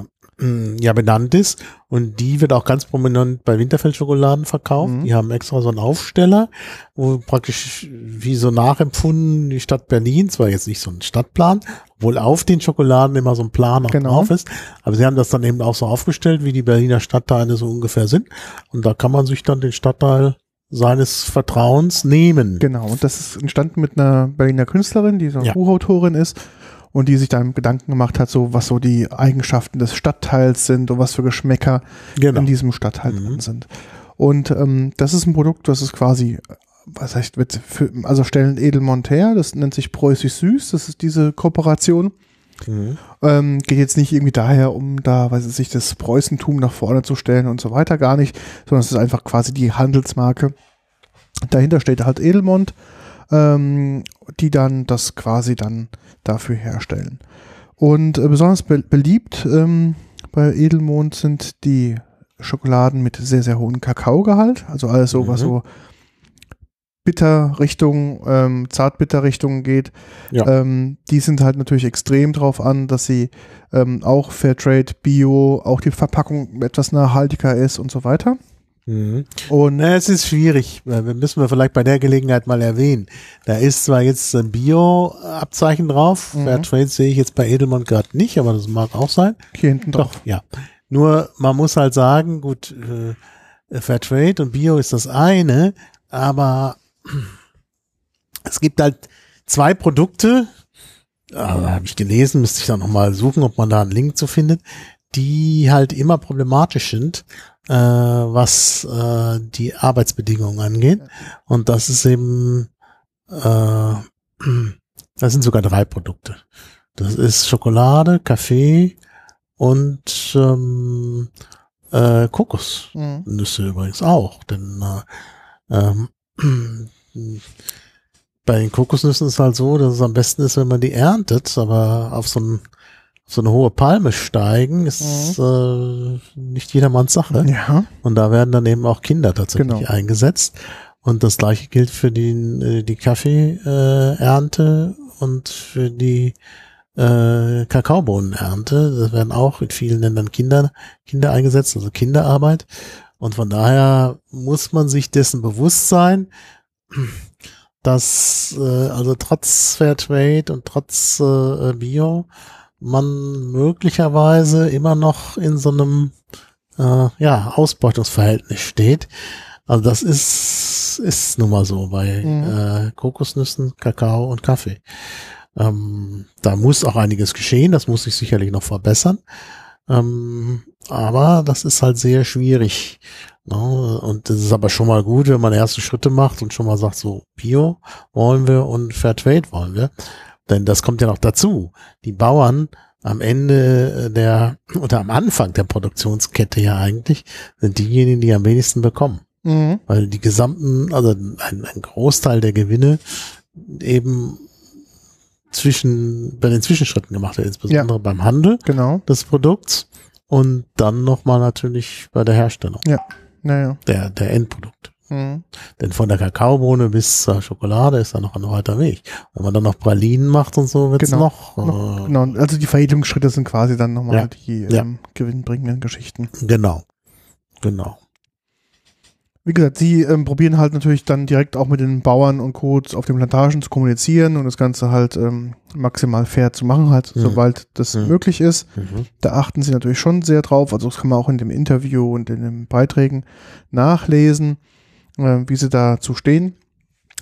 ja benannt ist. Und die wird auch ganz prominent bei Winterfeld Schokoladen verkauft. Mhm. Die haben extra so einen Aufsteller, wo praktisch wie so nachempfunden die Stadt Berlin, zwar jetzt nicht so ein Stadtplan, obwohl auf den Schokoladen immer so ein Plan auch Genau. drauf ist, aber sie haben das dann eben auch so aufgestellt, wie die Berliner Stadtteile so ungefähr sind. Und da kann man sich dann den Stadtteil seines Vertrauens nehmen. Genau. Und das ist entstanden mit einer Berliner Künstlerin, die so eine Ja. Buchautorin ist und die sich dann Gedanken gemacht hat, so was so die Eigenschaften des Stadtteils sind und was für Geschmäcker Genau. in diesem Stadtteil Mhm. drin sind. Und ähm, das ist ein Produkt, das ist quasi, was heißt, wird für, also stellen Edelmont her, das nennt sich Preußisch Süß, das ist diese Kooperation. Mhm. Ähm, geht jetzt nicht irgendwie daher, um da, weiß ich nicht, das Preußentum nach vorne zu stellen und so weiter, gar nicht, sondern es ist einfach quasi die Handelsmarke. Dahinter steht halt Edelmont, ähm, die dann das quasi dann dafür herstellen. Und äh, besonders be beliebt ähm, bei Edelmond sind die Schokoladen mit sehr, sehr hohem Kakaogehalt, also alles so, was Mhm. so bitter Richtung, ähm, zartbitter Richtung geht. Ja. Ähm, die sind halt natürlich extrem drauf an, dass sie ähm, auch Fairtrade, Bio, auch die Verpackung etwas nachhaltiger ist und so weiter. Mhm. Und Na, es ist schwierig. Wir müssen wir vielleicht bei der Gelegenheit mal erwähnen. Da ist zwar jetzt ein Bio-Abzeichen drauf. Mhm. Fairtrade sehe ich jetzt bei Edelmann gerade nicht, aber das mag auch sein. hier hinten drauf. Doch, ja. Nur man muss halt sagen, gut, äh, Fairtrade und Bio ist das eine, aber es gibt halt zwei Produkte, äh, habe ich gelesen, müsste ich dann nochmal suchen, ob man da einen Link zu findet, die halt immer problematisch sind, äh, was äh, die Arbeitsbedingungen angeht. Und das ist eben, äh, das sind sogar drei Produkte. Das ist Schokolade, Kaffee und ähm, äh, Kokosnüsse Mhm. übrigens auch. Denn äh, ähm, bei den Kokosnüssen ist halt so, dass es am besten ist, wenn man die erntet, aber auf so, ein, auf so eine hohe Palme steigen ist äh, nicht jedermanns Sache. Ja, Und da werden dann eben auch Kinder tatsächlich Genau. eingesetzt. Und das gleiche gilt für die, äh, die Kaffeeernte äh, Ernte und für die äh, Kakaobohnenernte. Das werden auch in vielen Ländern Kinder, Kinder eingesetzt, also Kinderarbeit. Und von daher muss man sich dessen bewusst sein, dass äh, also trotz Fairtrade und trotz äh, Bio man möglicherweise immer noch in so einem äh, ja, Ausbeutungsverhältnis steht. Also das ist, ist nun mal so bei Mhm. äh, Kokosnüssen, Kakao und Kaffee. Ähm, da muss auch einiges geschehen, das muss sich sicherlich noch verbessern. Ähm, aber das ist halt sehr schwierig. Ne? Und das ist aber schon mal gut, wenn man erste Schritte macht und schon mal sagt, so Bio wollen wir und Fairtrade wollen wir. Denn das kommt ja noch dazu. Die Bauern am Ende der oder am Anfang der Produktionskette ja eigentlich sind diejenigen, die am wenigsten bekommen. mhm. Weil die gesamten, also ein, ein Großteil der Gewinne eben zwischen, bei den Zwischenschritten gemacht wird, insbesondere beim Handel genau. des Produkts und dann nochmal natürlich bei der Herstellung Naja. der, der Endprodukte. Mhm. Denn von der Kakaobohne bis zur Schokolade ist da noch ein weiter Weg. Wenn man dann noch Pralinen macht und so, wird's Genau. noch, Noch, äh, genau. Also die Veredelungsschritte sind quasi dann nochmal Ja. die Ja. ähm, gewinnbringenden Geschichten. genau. Genau. Wie gesagt, sie ähm, probieren halt natürlich dann direkt auch mit den Bauern und Codes auf den Plantagen zu kommunizieren und das Ganze halt ähm, maximal fair zu machen, halt, Mhm. sobald das Mhm. möglich ist. Mhm. Da achten sie natürlich schon sehr drauf. Also das kann man auch in dem Interview und in den Beiträgen nachlesen, äh, wie sie dazu stehen.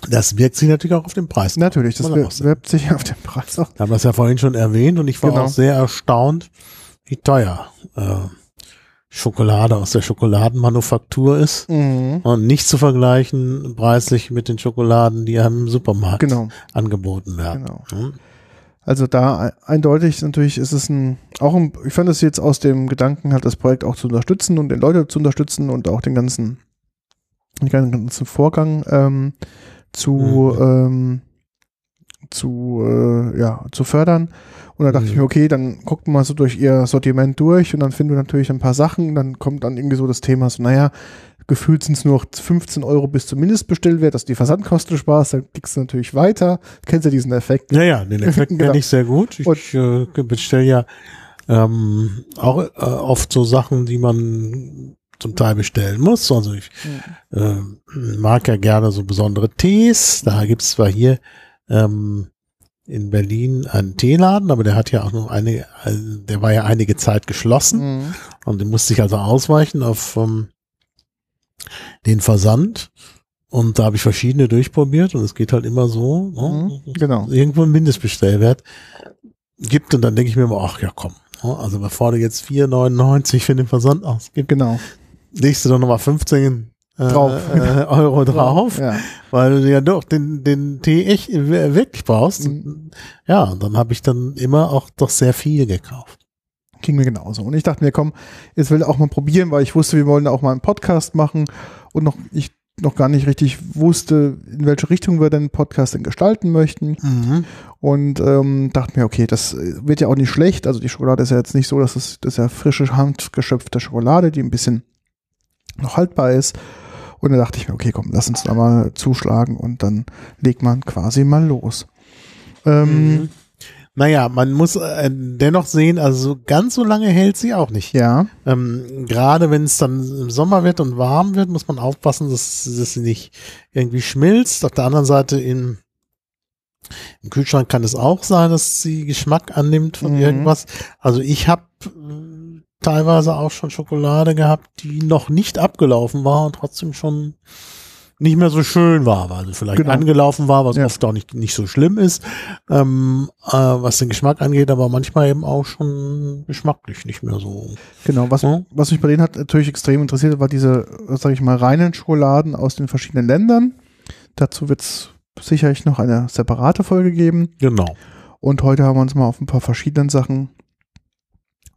Das wirkt sich natürlich auch auf den Preis. Natürlich, das sagen. werbt sich auf den Preis auch. Wir haben das ja vorhin schon erwähnt und ich war Genau. auch sehr erstaunt, wie teuer äh, Schokolade aus der Schokoladenmanufaktur ist Mhm. und nicht zu vergleichen preislich mit den Schokoladen, die einem im Supermarkt Genau, angeboten werden. genau. Hm? Also da e- eindeutig natürlich ist es ein, auch ein, ich fand es jetzt aus dem Gedanken halt das Projekt auch zu unterstützen und den Leute zu unterstützen und auch den ganzen, den ganzen Vorgang ähm, zu, ähm, zu, äh, ja, zu fördern. Und da dachte Mhm. ich mir, okay, dann guckt man mal so durch ihr Sortiment durch und dann finden wir natürlich ein paar Sachen. Dann kommt dann irgendwie so das Thema so, naja, gefühlt sind es nur noch 15 Euro bis zum Mindestbestellwert, dass die Versandkosten sparst, dann klickst du natürlich weiter. Kennst du diesen Effekt? Ja, ja, den Effekt Genau. kenne ich sehr gut. Ich Und- äh, bestelle ja ähm, auch äh, oft so Sachen, die man zum Teil bestellen muss. Also ich äh, mag ja gerne so besondere Tees. Da gibt's zwar hier ähm, in Berlin einen Teeladen, aber der hat ja auch noch eine, also der war ja einige Zeit geschlossen Mhm. und den musste ich also ausweichen auf ähm, den Versand. Und da habe ich verschiedene durchprobiert und es geht halt immer so. Ne? Mhm. Genau. irgendwo einen Mindestbestellwert gibt und dann denke ich mir immer, ach ja komm, ne, also bevor du jetzt 4,99 für den Versand ausgibst, Genau. Legst du doch nochmal 15 äh, Drauf. äh, Euro drauf, Ja. weil du ja doch den, den Tee echt wirklich brauchst. Mhm. Ja, und dann habe ich dann immer auch doch sehr viel gekauft. Ging mir genauso. Und ich dachte mir, komm, jetzt will ich auch mal probieren, weil ich wusste, wir wollen auch mal einen Podcast machen und noch, ich noch gar nicht richtig wusste, in welche Richtung wir den Podcast denn gestalten möchten. Und ähm, dachte mir, okay, das äh, wird ja auch nicht schlecht. Also die Schokolade ist ja jetzt nicht so, dass es das ist ja frische, handgeschöpfte Schokolade, die ein bisschen noch haltbar ist. Und da dachte ich mir, okay, komm, lass uns da mal zuschlagen und dann legt man quasi mal los. Ähm, Mhm. Naja, man muss äh, dennoch sehen, also so ganz so lange hält sie auch nicht. Ja, Ähm, Gerade wenn es dann im Sommer wird und warm wird, muss man aufpassen, dass, dass sie nicht irgendwie schmilzt. Auf der anderen Seite im, im Kühlschrank kann es auch sein, dass sie Geschmack annimmt von Mhm. irgendwas. Also ich habe äh, teilweise auch schon Schokolade gehabt, die noch nicht abgelaufen war und trotzdem schon nicht mehr so schön war, weil sie vielleicht Genau. angelaufen war, was Ja. oft auch nicht, nicht so schlimm ist, ähm, äh, was den Geschmack angeht, aber manchmal eben auch schon geschmacklich nicht mehr so. genau. Was, Ja. was mich bei denen hat natürlich extrem interessiert, war diese, sage ich mal, reinen Schokoladen aus den verschiedenen Ländern. Dazu wird es sicherlich noch eine separate Folge geben. Genau. Und heute haben wir uns mal auf ein paar verschiedenen Sachen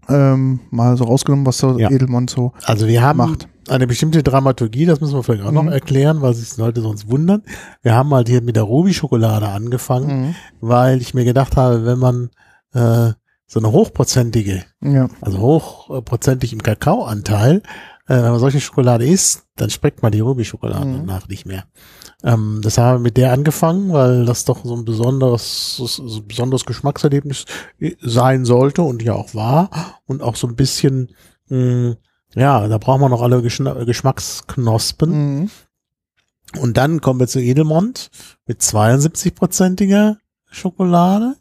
ähm, mal so rausgenommen, was so Ja. Edelmond so Also wir haben macht. eine bestimmte Dramaturgie, das müssen wir vielleicht auch noch Mhm. erklären, weil sich Leute sonst wundern. Wir haben halt hier mit der Ruby-Schokolade angefangen, Mhm. weil ich mir gedacht habe, wenn man äh, so eine hochprozentige, Ja, also hochprozentig im Kakaoanteil, äh, wenn man solche Schokolade isst, dann schmeckt man die Ruby-Schokolade Mhm. danach nicht mehr. Ähm, das haben wir mit der angefangen, weil das doch so ein besonderes, so ein besonderes Geschmackserlebnis sein sollte und ja auch war und auch so ein bisschen, mh, ja, da braucht man noch alle Geschna Geschmacksknospen. mhm. Und dann kommen wir zu Edelmond mit 72-prozentiger Schokolade,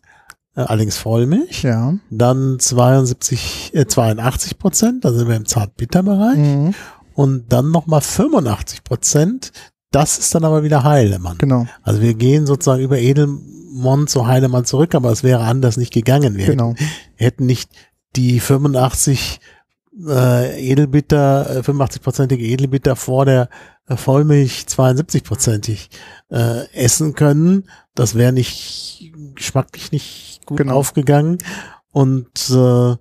äh, allerdings Vollmilch. ja. Dann 72, äh, 82 Prozent, da sind wir im Zartbitterbereich. Mhm. Und dann nochmal 85 Prozent, das ist dann aber wieder Heilemann. Genau, Also wir gehen sozusagen über Edelmond zu Heilemann zurück, aber es wäre anders nicht gegangen. Wir genau. hätten, hätten nicht die 85 äh, Edelbitter, äh, 85-prozentige Edelbitter vor der äh, Vollmilch 72-prozentig äh, essen können. Das wäre nicht geschmacklich nicht gut Genau. aufgegangen. Und äh,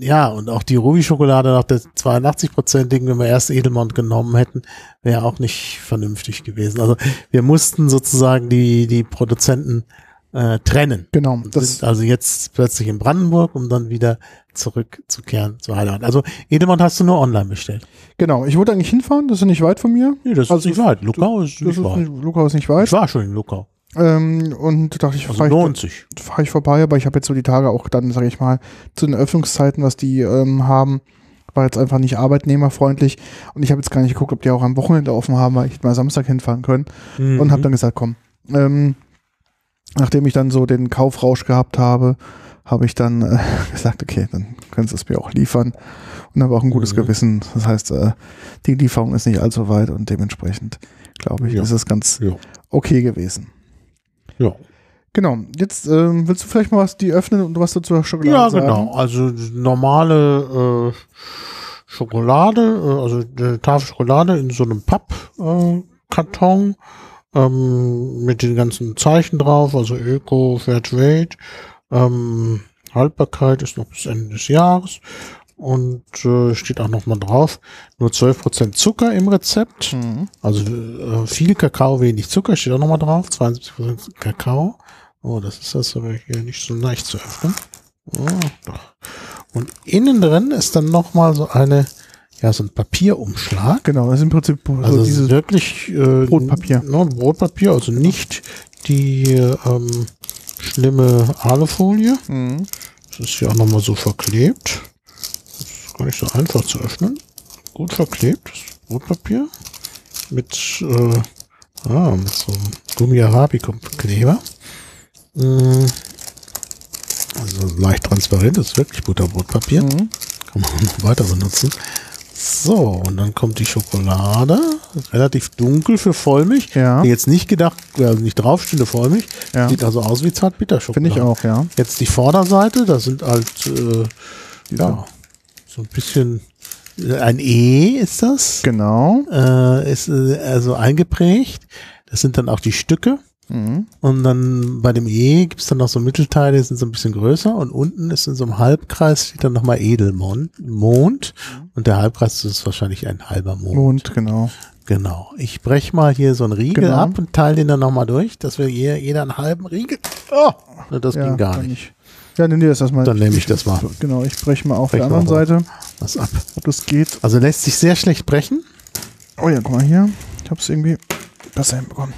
ja, und auch die Ruby-Schokolade nach der 82-prozentigen, wenn wir erst Edelmond genommen hätten, wäre auch nicht vernünftig gewesen. Also wir mussten sozusagen die, die Produzenten äh, trennen. Genau. Das, also jetzt plötzlich in Brandenburg, um dann wieder zurückzukehren zu Heidelberg. Also Edelmann hast du nur online bestellt. genau. Ich wollte eigentlich hinfahren, das ist ja nicht weit von mir. Nee, das Also ist nicht weit. Luckau ist Das nicht ist weit. nicht, Luckau ist nicht weit. Ich war schon in Luckau. Ähm, und da dachte ich, Also fahre ich, fahr ich vorbei, aber ich habe jetzt so die Tage auch dann, sage ich mal, zu den Öffnungszeiten, was die ähm, haben, war jetzt einfach nicht arbeitnehmerfreundlich. Und ich habe jetzt gar nicht geguckt, ob die auch am Wochenende offen haben, weil ich hätte mal Samstag hinfahren können. Mhm. Und habe dann gesagt, komm, ähm, nachdem ich dann so den Kaufrausch gehabt habe, habe ich dann äh, gesagt, okay, dann können sie es mir auch liefern und habe auch ein gutes Mhm. Gewissen. Das heißt, äh, die Lieferung ist nicht allzu weit und dementsprechend glaube ich, Ja. ist es ganz Ja. okay gewesen. Ja. Genau, jetzt ähm, willst du vielleicht mal was die öffnen und was du zur Schokolade Ja, sagen? genau. Also normale äh, Schokolade, äh, also eine Tafel Schokolade in so einem Pappkarton ähm, mit den ganzen Zeichen drauf, also Öko, Fairtrade, ähm, Haltbarkeit ist noch bis Ende des Jahres und äh, steht auch noch mal drauf, nur 12% Zucker im Rezept, Mhm. also äh, viel Kakao, wenig Zucker, steht auch noch mal drauf, 72% Kakao. Oh, das ist das aber hier nicht so leicht zu öffnen. Oh, doch. Und innen drin ist dann noch mal so eine, ja, so ein Papierumschlag. Genau, das ist im Prinzip so Also dieses. wirklich äh, Brotpapier. Ne, Brotpapier, also nicht die ähm, schlimme Alufolie. Mhm. Das ist ja auch nochmal so verklebt. Gar nicht so einfach zu öffnen. Gut verklebt, das Brotpapier. Mit, äh, ah, mit so einem Gummi-Arabica-Kleber. Mm. Also leicht transparent, das ist wirklich Butterbrotpapier. Mhm. Kann man noch weiter benutzen. So, und dann kommt die Schokolade. Relativ dunkel für Vollmilch. Ja. Die Jetzt nicht gedacht, also nicht draufstehende Vollmilch. Ja. Sieht also aus wie Zartbitterschokolade. Finde ich auch, ja. Jetzt die Vorderseite, da sind halt, äh, ja, so ein bisschen, äh, ein E ist das. Genau. Äh, ist äh, also eingeprägt. Das sind dann auch die Stücke. Mhm. Und dann bei dem E gibt's dann noch so Mittelteile, die sind so ein bisschen größer und unten ist in so einem Halbkreis steht dann nochmal Edelmond. Mond. Und der Halbkreis ist wahrscheinlich ein halber Mond. Mond, genau. Genau. Ich brech mal hier so einen Riegel Genau. ab und teile den dann nochmal durch, dass wir hier jeder einen halben Riegel. Oh, das ja, ging gar nicht. Ja, nimm dir das erstmal. Dann nehme ich das mal. Genau, ich breche mal auf Brech der anderen. Seite, Was ab. ob das geht. Also lässt sich sehr schlecht brechen. Oh ja, guck mal hier. Ich habe es irgendwie besser hinbekommen.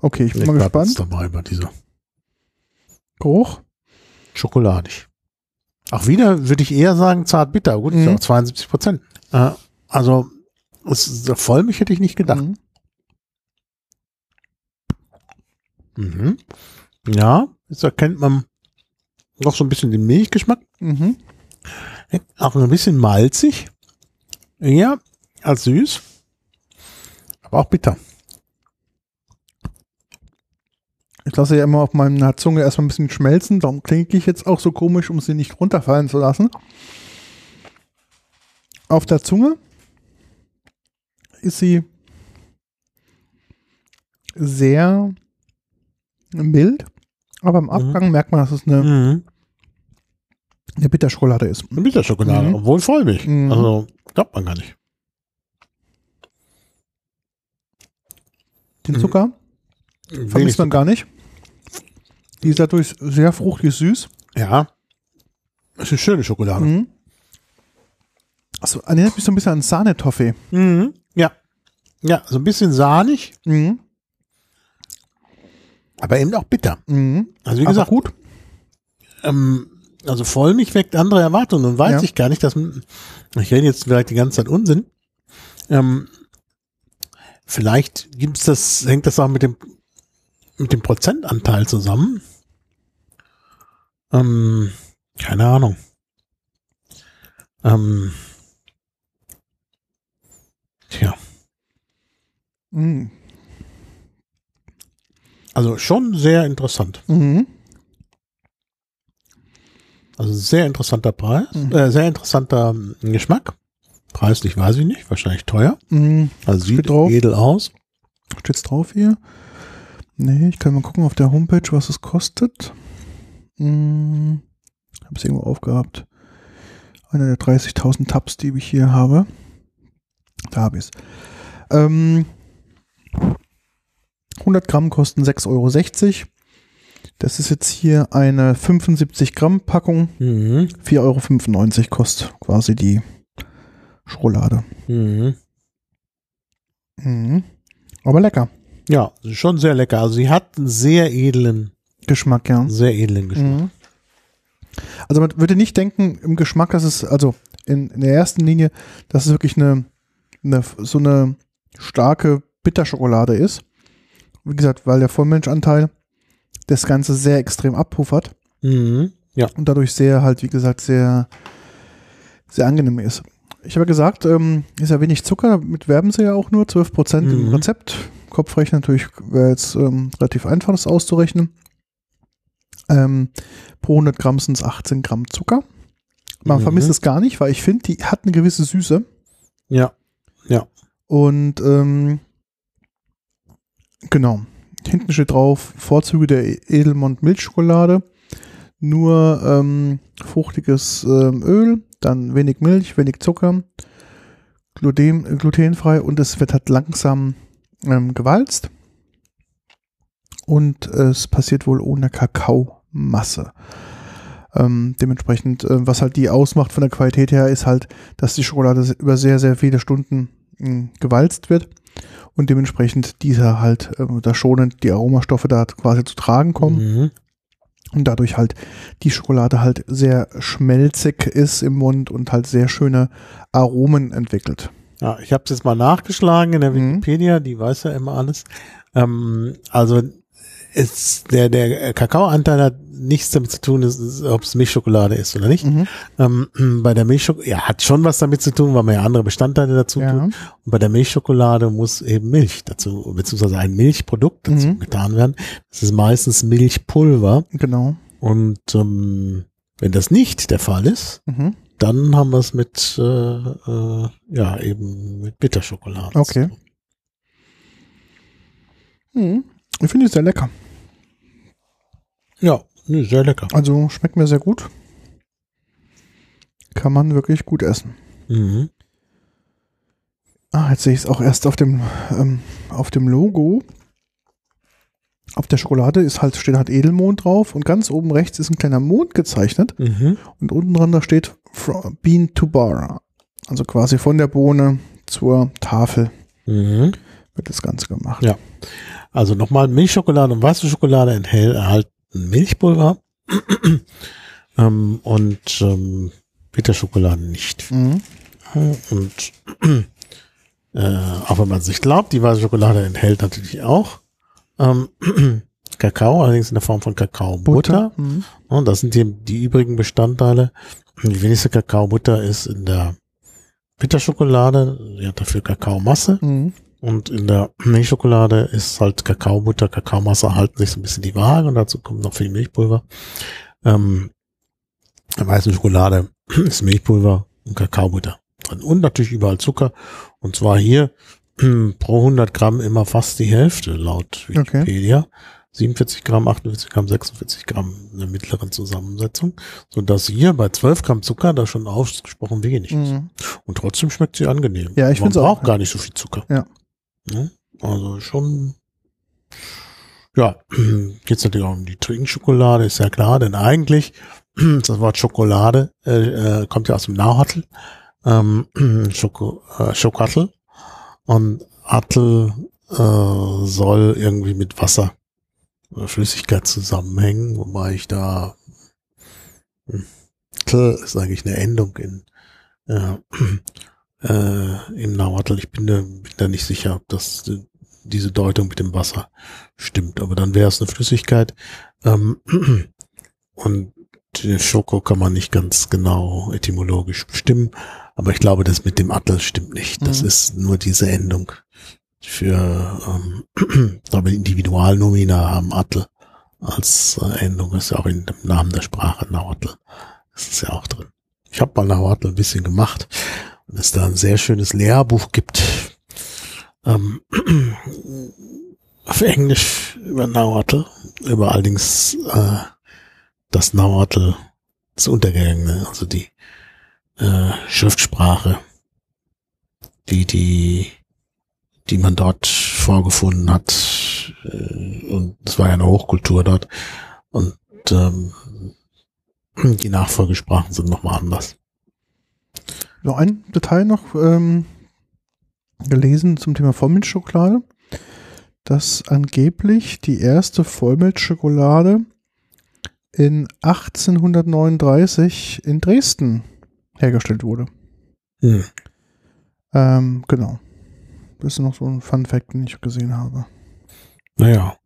Okay, ich bin Ich mal gespannt. dabei bei dieser Geruch. schokoladig. Auch wieder würde ich eher sagen zart bitter. Gut, Mhm. ja auch 72 Prozent. Äh, also es ist, Vollmilch hätte ich nicht gedacht. Mhm. Mhm. Ja, jetzt erkennt man noch so ein bisschen den Milchgeschmack. Mhm. Auch ein bisschen malzig. Ja, als süß. Aber auch bitter. Ich lasse ja immer auf meiner Zunge erstmal ein bisschen schmelzen. Darum klinke ich jetzt auch so komisch, um sie nicht runterfallen zu lassen. Auf der Zunge ist sie sehr mild, aber im Abgang merkt man, dass es eine, Mhm. eine Bitterschokolade ist. Eine Bitterschokolade, Mhm. obwohl Vollmilch. Mhm. Also glaubt man gar nicht. Den Mhm. Zucker Wenig vermisst man gar nicht. Die ist dadurch sehr fruchtig süß. Ja. Das ist eine schöne Schokolade. Mhm. Also erinnert mich so ein bisschen an Sahnetoffee. Mhm. Ja. Ja, so ein bisschen sahnig, Mhm. Aber eben auch bitter. Mhm. Also wie Aber gesagt, gut. ähm, also Vollmilch weckt andere Erwartungen und weiß Ja. ich gar nicht, dass ich rede jetzt vielleicht die ganze Zeit Unsinn. Ähm, vielleicht gibt's das, hängt das auch mit dem mit dem Prozentanteil zusammen. Ähm, keine Ahnung. Ähm, tja, Mhm. Also schon sehr interessant. Mhm. Also sehr interessanter Preis, Mhm. äh, sehr interessanter ähm, Geschmack. Preislich weiß ich nicht, wahrscheinlich teuer. Mhm. Also sieht drauf. edel aus. Steht's drauf hier? Nee, ich kann mal gucken auf der Homepage, was es kostet. Hm, habe es irgendwo aufgehabt. Einer der 30.000 Tabs, die ich hier habe. Da habe ich es. Ähm, 100 Gramm kosten 6,60 Euro. Das ist jetzt hier eine 75 Gramm Packung. Mhm. 4,95 Euro kostet quasi die Schokolade. Mhm. Mhm. Aber lecker. Ja, schon sehr lecker. Also sie hat einen sehr edlen, Geschmack, ja. sehr edlen Geschmack. Mhm. Also man würde nicht denken im Geschmack, dass es, also in, in der ersten Linie, dass es wirklich eine, eine so eine starke Bitterschokolade ist. Wie gesagt, weil der Vollmilchanteil das Ganze sehr extrem abpuffert Mhm. Ja. und dadurch sehr halt, wie gesagt, sehr, sehr angenehm ist. Ich habe ja gesagt, ähm, ist ja wenig Zucker, damit werben sie ja auch nur, 12% im Mhm. Rezept. Kopfrechnen natürlich wäre jetzt ähm, relativ einfach, das auszurechnen. Ähm, pro 100 Gramm sind es 18 Gramm Zucker. Man Mhm. vermisst es gar nicht, weil ich finde, die hat eine gewisse Süße. Ja. Ja. Und ähm, genau. Hinten steht drauf, Vorzüge der Edelmond Milchschokolade. Nur ähm, fruchtiges ähm, Öl, dann wenig Milch, wenig Zucker, gluten, glutenfrei und es wird halt langsam ähm, gewalzt. Und es passiert wohl ohne Kakaomasse. Ähm, dementsprechend, äh, was halt die ausmacht von der Qualität her, ist halt, dass die Schokolade über sehr, sehr viele Stunden mh, gewalzt wird und dementsprechend dieser halt äh, da schonend die Aromastoffe da quasi zu tragen kommen Mhm. und dadurch halt die Schokolade halt sehr schmelzig ist im Mund und halt sehr schöne Aromen entwickelt. Ja, ich habe es jetzt mal nachgeschlagen in der Mhm. Wikipedia, die weiß ja immer alles. Ähm, also ist der, der Kakaoanteil hat nichts damit zu tun, ob es Milchschokolade ist oder nicht. Mhm. Ähm, bei der Milchschokolade, ja, hat schon was damit zu tun, weil man ja andere Bestandteile dazu Ja. tut. Und bei der Milchschokolade muss eben Milch dazu, beziehungsweise ein Milchprodukt dazu Mhm. getan werden. Das ist meistens Milchpulver. Genau. Und ähm, wenn das nicht der Fall ist, Mhm. dann haben wir es mit, äh, äh, ja, eben mit Bitterschokolade. Okay. Mhm. Ich finde es sehr lecker. Ja, sehr lecker. Also schmeckt mir sehr gut. Kann man wirklich gut essen. Mhm. Ah, jetzt sehe ich es auch erst auf dem, ähm, auf dem Logo. Auf der Schokolade ist halt, steht halt Edelmond drauf und ganz oben rechts ist ein kleiner Mond gezeichnet Mhm. und unten dran da steht From Bean to Bar. Also quasi von der Bohne zur Tafel Mhm. wird das Ganze gemacht. Ja. Also nochmal, Milchschokolade und weiße Schokolade enthält erhalten Milchpulver ähm, und ähm, Bitterschokolade nicht. Mhm. Und äh, auch wenn man sich glaubt, die weiße Schokolade enthält natürlich auch ähm, Kakao, allerdings in der Form von Kakaobutter. Mhm. Und das sind die, die übrigen Bestandteile. Die wenigste Kakaobutter ist in der Bitterschokolade, die hat dafür Kakaomasse. Mhm. Und in der Milchschokolade ist halt Kakaobutter, Kakaomasse halten sich so ein bisschen die Waage und dazu kommt noch viel Milchpulver. Ähm, in der weißen Schokolade ist Milchpulver und Kakaobutter drin. Und natürlich überall Zucker. Und zwar hier pro 100 Gramm immer fast die Hälfte laut Okay. Wikipedia. 47 Gramm, 48 Gramm, 46 Gramm in der mittleren Zusammensetzung, sodass hier bei 12 Gramm Zucker da schon ausgesprochen wenig ist. Mhm. Und trotzdem schmeckt sie angenehm. Ja, ich Man find's auch, ja. gar nicht so viel Zucker. Ja. Ne? Also schon, ja, geht's natürlich auch um die Trinkschokolade, ist ja klar, denn eigentlich, das Wort Schokolade äh, äh, kommt ja aus dem Nauhatl, ähm, Schoko, äh, Schokatl. Und Attel äh, soll irgendwie mit Wasser oder Flüssigkeit zusammenhängen, wobei ich da hm, Tl ist eigentlich eine Endung in äh, äh, im Nahuatl. Ich bin da, bin da nicht sicher, ob das äh, diese Deutung mit dem Wasser stimmt, aber dann wäre es eine Flüssigkeit. Ähm, und Schoko kann man nicht ganz genau etymologisch bestimmen, aber ich glaube, das mit dem Attel stimmt nicht. Das Mhm. ist nur diese Endung für ähm, ich glaube Individualnomina haben Attel als äh, Endung ist ja auch in dem Namen der Sprache Nahuatl. Das ist ja auch drin. Ich habe mal Nahuatl ein bisschen gemacht es da ein sehr schönes Lehrbuch gibt ähm, auf Englisch über Nahuatl, über allerdings äh, das Nahuatl, das Untergegangene, also die äh, Schriftsprache, die die die man dort vorgefunden hat äh, und es war ja eine Hochkultur dort und ähm, die Nachfolgesprachen sind nochmal anders. Noch ein Detail noch ähm, gelesen zum Thema Vollmilchschokolade, dass angeblich die erste Vollmilchschokolade in 1839 in Dresden hergestellt wurde. Hm. Ähm, genau. Das ist noch so ein Fun Fact, den ich gesehen habe. Naja.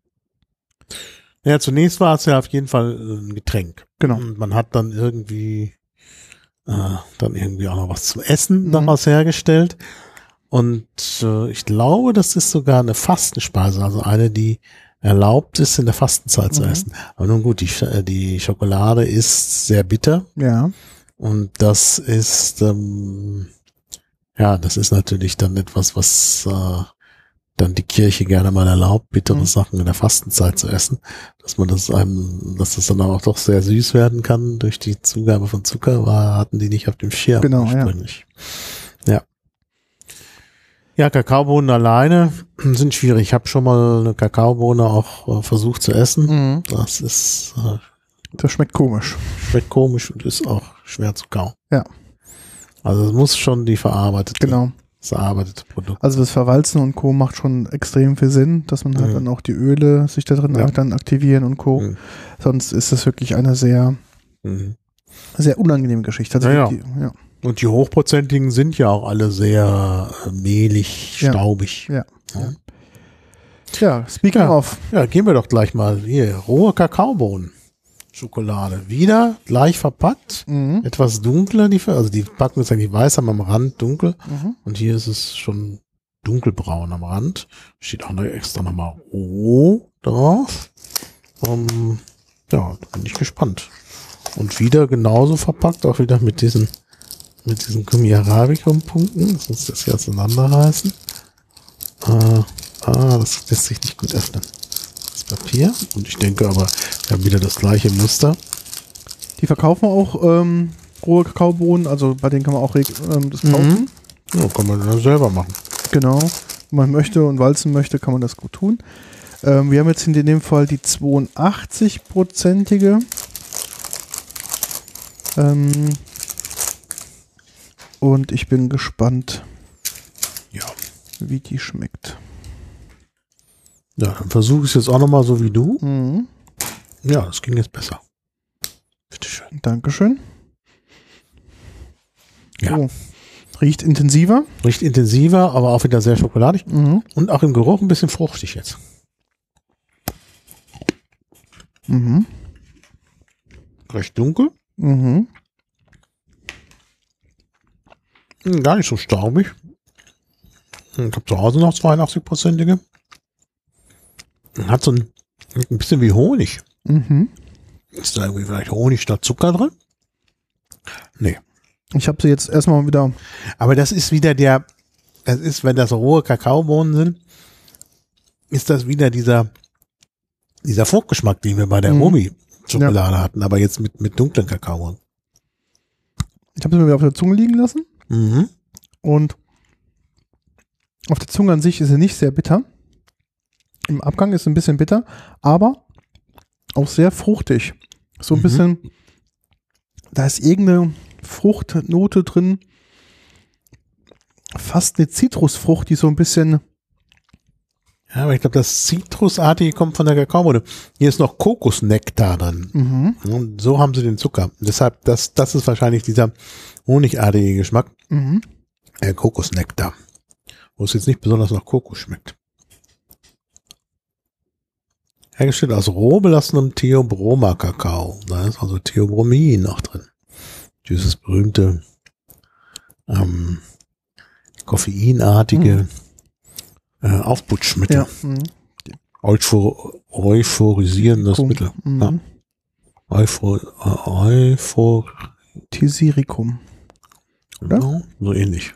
Ja, zunächst war es ja auf jeden Fall ein Getränk. Genau. Und man hat dann irgendwie äh, dann irgendwie auch noch was zum Essen Mhm. daraus hergestellt. Und äh, ich glaube, das ist sogar eine Fastenspeise, also eine, die erlaubt ist, in der Fastenzeit zu Mhm. essen. Aber nun gut, die, äh, die Schokolade ist sehr bitter Ja. Und das ist, ähm, ja, das ist natürlich dann etwas, was äh, dann die Kirche gerne mal erlaubt, bittere Mhm. Sachen in der Fastenzeit zu essen, dass man das einem, dass das dann auch doch sehr süß werden kann durch die Zugabe von Zucker, war, hatten die nicht auf dem Schirm Genau, ja. ursprünglich. Ja. Ja, Kakaobohnen alleine sind schwierig. Ich habe schon mal eine Kakaobohne auch äh, versucht zu essen. Mhm. Das ist äh, Das schmeckt komisch. schmeckt komisch und ist auch schwer zu kauen. Ja. Also es muss schon die verarbeitete, Genau. Das verarbeitete Produkt. Also das Verwalzen und Co. macht schon extrem viel Sinn, dass man halt Mhm. dann auch die Öle sich da drin Ja. dann aktivieren und Co. Mhm. Sonst ist das wirklich eine sehr, Mhm. sehr unangenehme Geschichte. Also Ja, ja. Die, ja. Und die hochprozentigen sind ja auch alle sehr äh, mehlig, Ja. staubig. Ja. Ja. ja, speaking Ja. of. Ja, gehen wir doch gleich mal hier. Rohe Kakaobohnen. Schokolade. Wieder gleich verpackt. Mhm. Etwas dunkler, die, also die Packung ist eigentlich weiß, aber am Rand dunkel. Mhm. Und hier ist es schon dunkelbraun am Rand. Steht auch noch extra nochmal O drauf. Ähm, ja, bin ich gespannt. Und wieder genauso verpackt, auch wieder mit diesen, mit diesen Gummi Arabicum Punkten. Lass uns das hier auseinanderreißen. Äh, ah, das lässt sich nicht gut öffnen. Papier. Und ich denke aber, wir haben wieder das gleiche Muster. Die verkaufen auch ähm, rohe Kakaobohnen, also bei denen kann man auch ähm, das Mhm. kaufen. Ja, kann man dann selber machen. Genau. Wenn man möchte und walzen möchte, kann man das gut tun. Ähm, wir haben jetzt in dem Fall die 82-prozentige. Ähm, und ich bin gespannt, Ja. wie die schmeckt. Ja, dann versuche ich es jetzt auch nochmal so wie du. Mhm. Ja, das ging jetzt besser. Bitteschön. Dankeschön. Ja. Oh. Riecht intensiver. Riecht intensiver, aber auch wieder sehr schokoladig. Mhm. Und auch im Geruch ein bisschen fruchtig jetzt. Mhm. Recht dunkel. Mhm. Hm, Gar nicht so staubig. Ich habe zu Hause noch 82-prozentige. Hat so ein, ein bisschen wie Honig. Mhm. Ist da irgendwie vielleicht Honig statt Zucker drin? Nee. Ich habe sie jetzt erstmal wieder. Aber das ist wieder der, das ist, wenn das rohe Kakaobohnen sind, ist das wieder dieser, dieser Fruchtgeschmack, den wir bei der Mhm. Omi-Schokolade hatten, aber jetzt mit, mit dunklen Kakaobohnen. Ich habe sie mir wieder auf der Zunge liegen lassen. Mhm. Und auf der Zunge an sich ist sie nicht sehr bitter. Im Abgang ist ein bisschen bitter, aber auch sehr fruchtig. So ein Mhm. bisschen, da ist irgendeine Fruchtnote drin. Fast eine Zitrusfrucht, die so ein bisschen, Ja, aber ich glaube, das Zitrusartige kommt von der Kakaobohne. Hier ist noch Kokosnektar drin. mhm, Und so haben sie den Zucker. Deshalb, das, das ist wahrscheinlich dieser honigartige Geschmack. mhm. Äh, Kokosnektar. Wo es jetzt nicht besonders nach Kokos schmeckt. Hergestellt aus roh belassenem Theobroma-Kakao. Da ist also Theobromin noch drin. Dieses berühmte ähm, koffeinartige äh, Aufputschmittel. ja, mhm. Euphor euphorisierendes Kum, Mittel. mhm. Ja. Euphor äh. Oder? Genau, so ähnlich.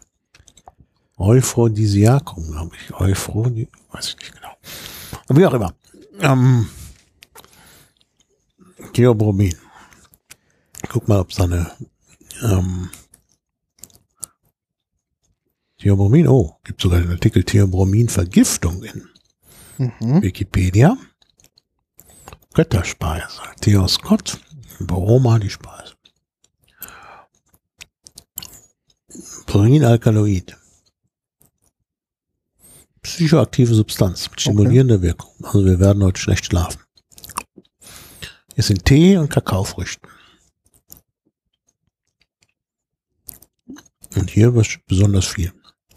Euphrodisiakum, glaube ich. Euphrodie, weiß ich nicht genau. Wie auch immer. Ähm, Theobromin. Guck mal, ob es da eine ähm, Theobromin, oh, gibt sogar den Artikel Theobromin-Vergiftung in Mhm. Wikipedia. Götterspeise. Theo Scott. Broma die Speise. Purinalkaloid. Psychoaktive Substanz mit stimulierender Wirkung. Also wir werden heute schlecht schlafen. Ist in Tee und Kakaofrüchten. Und hier was besonders viel.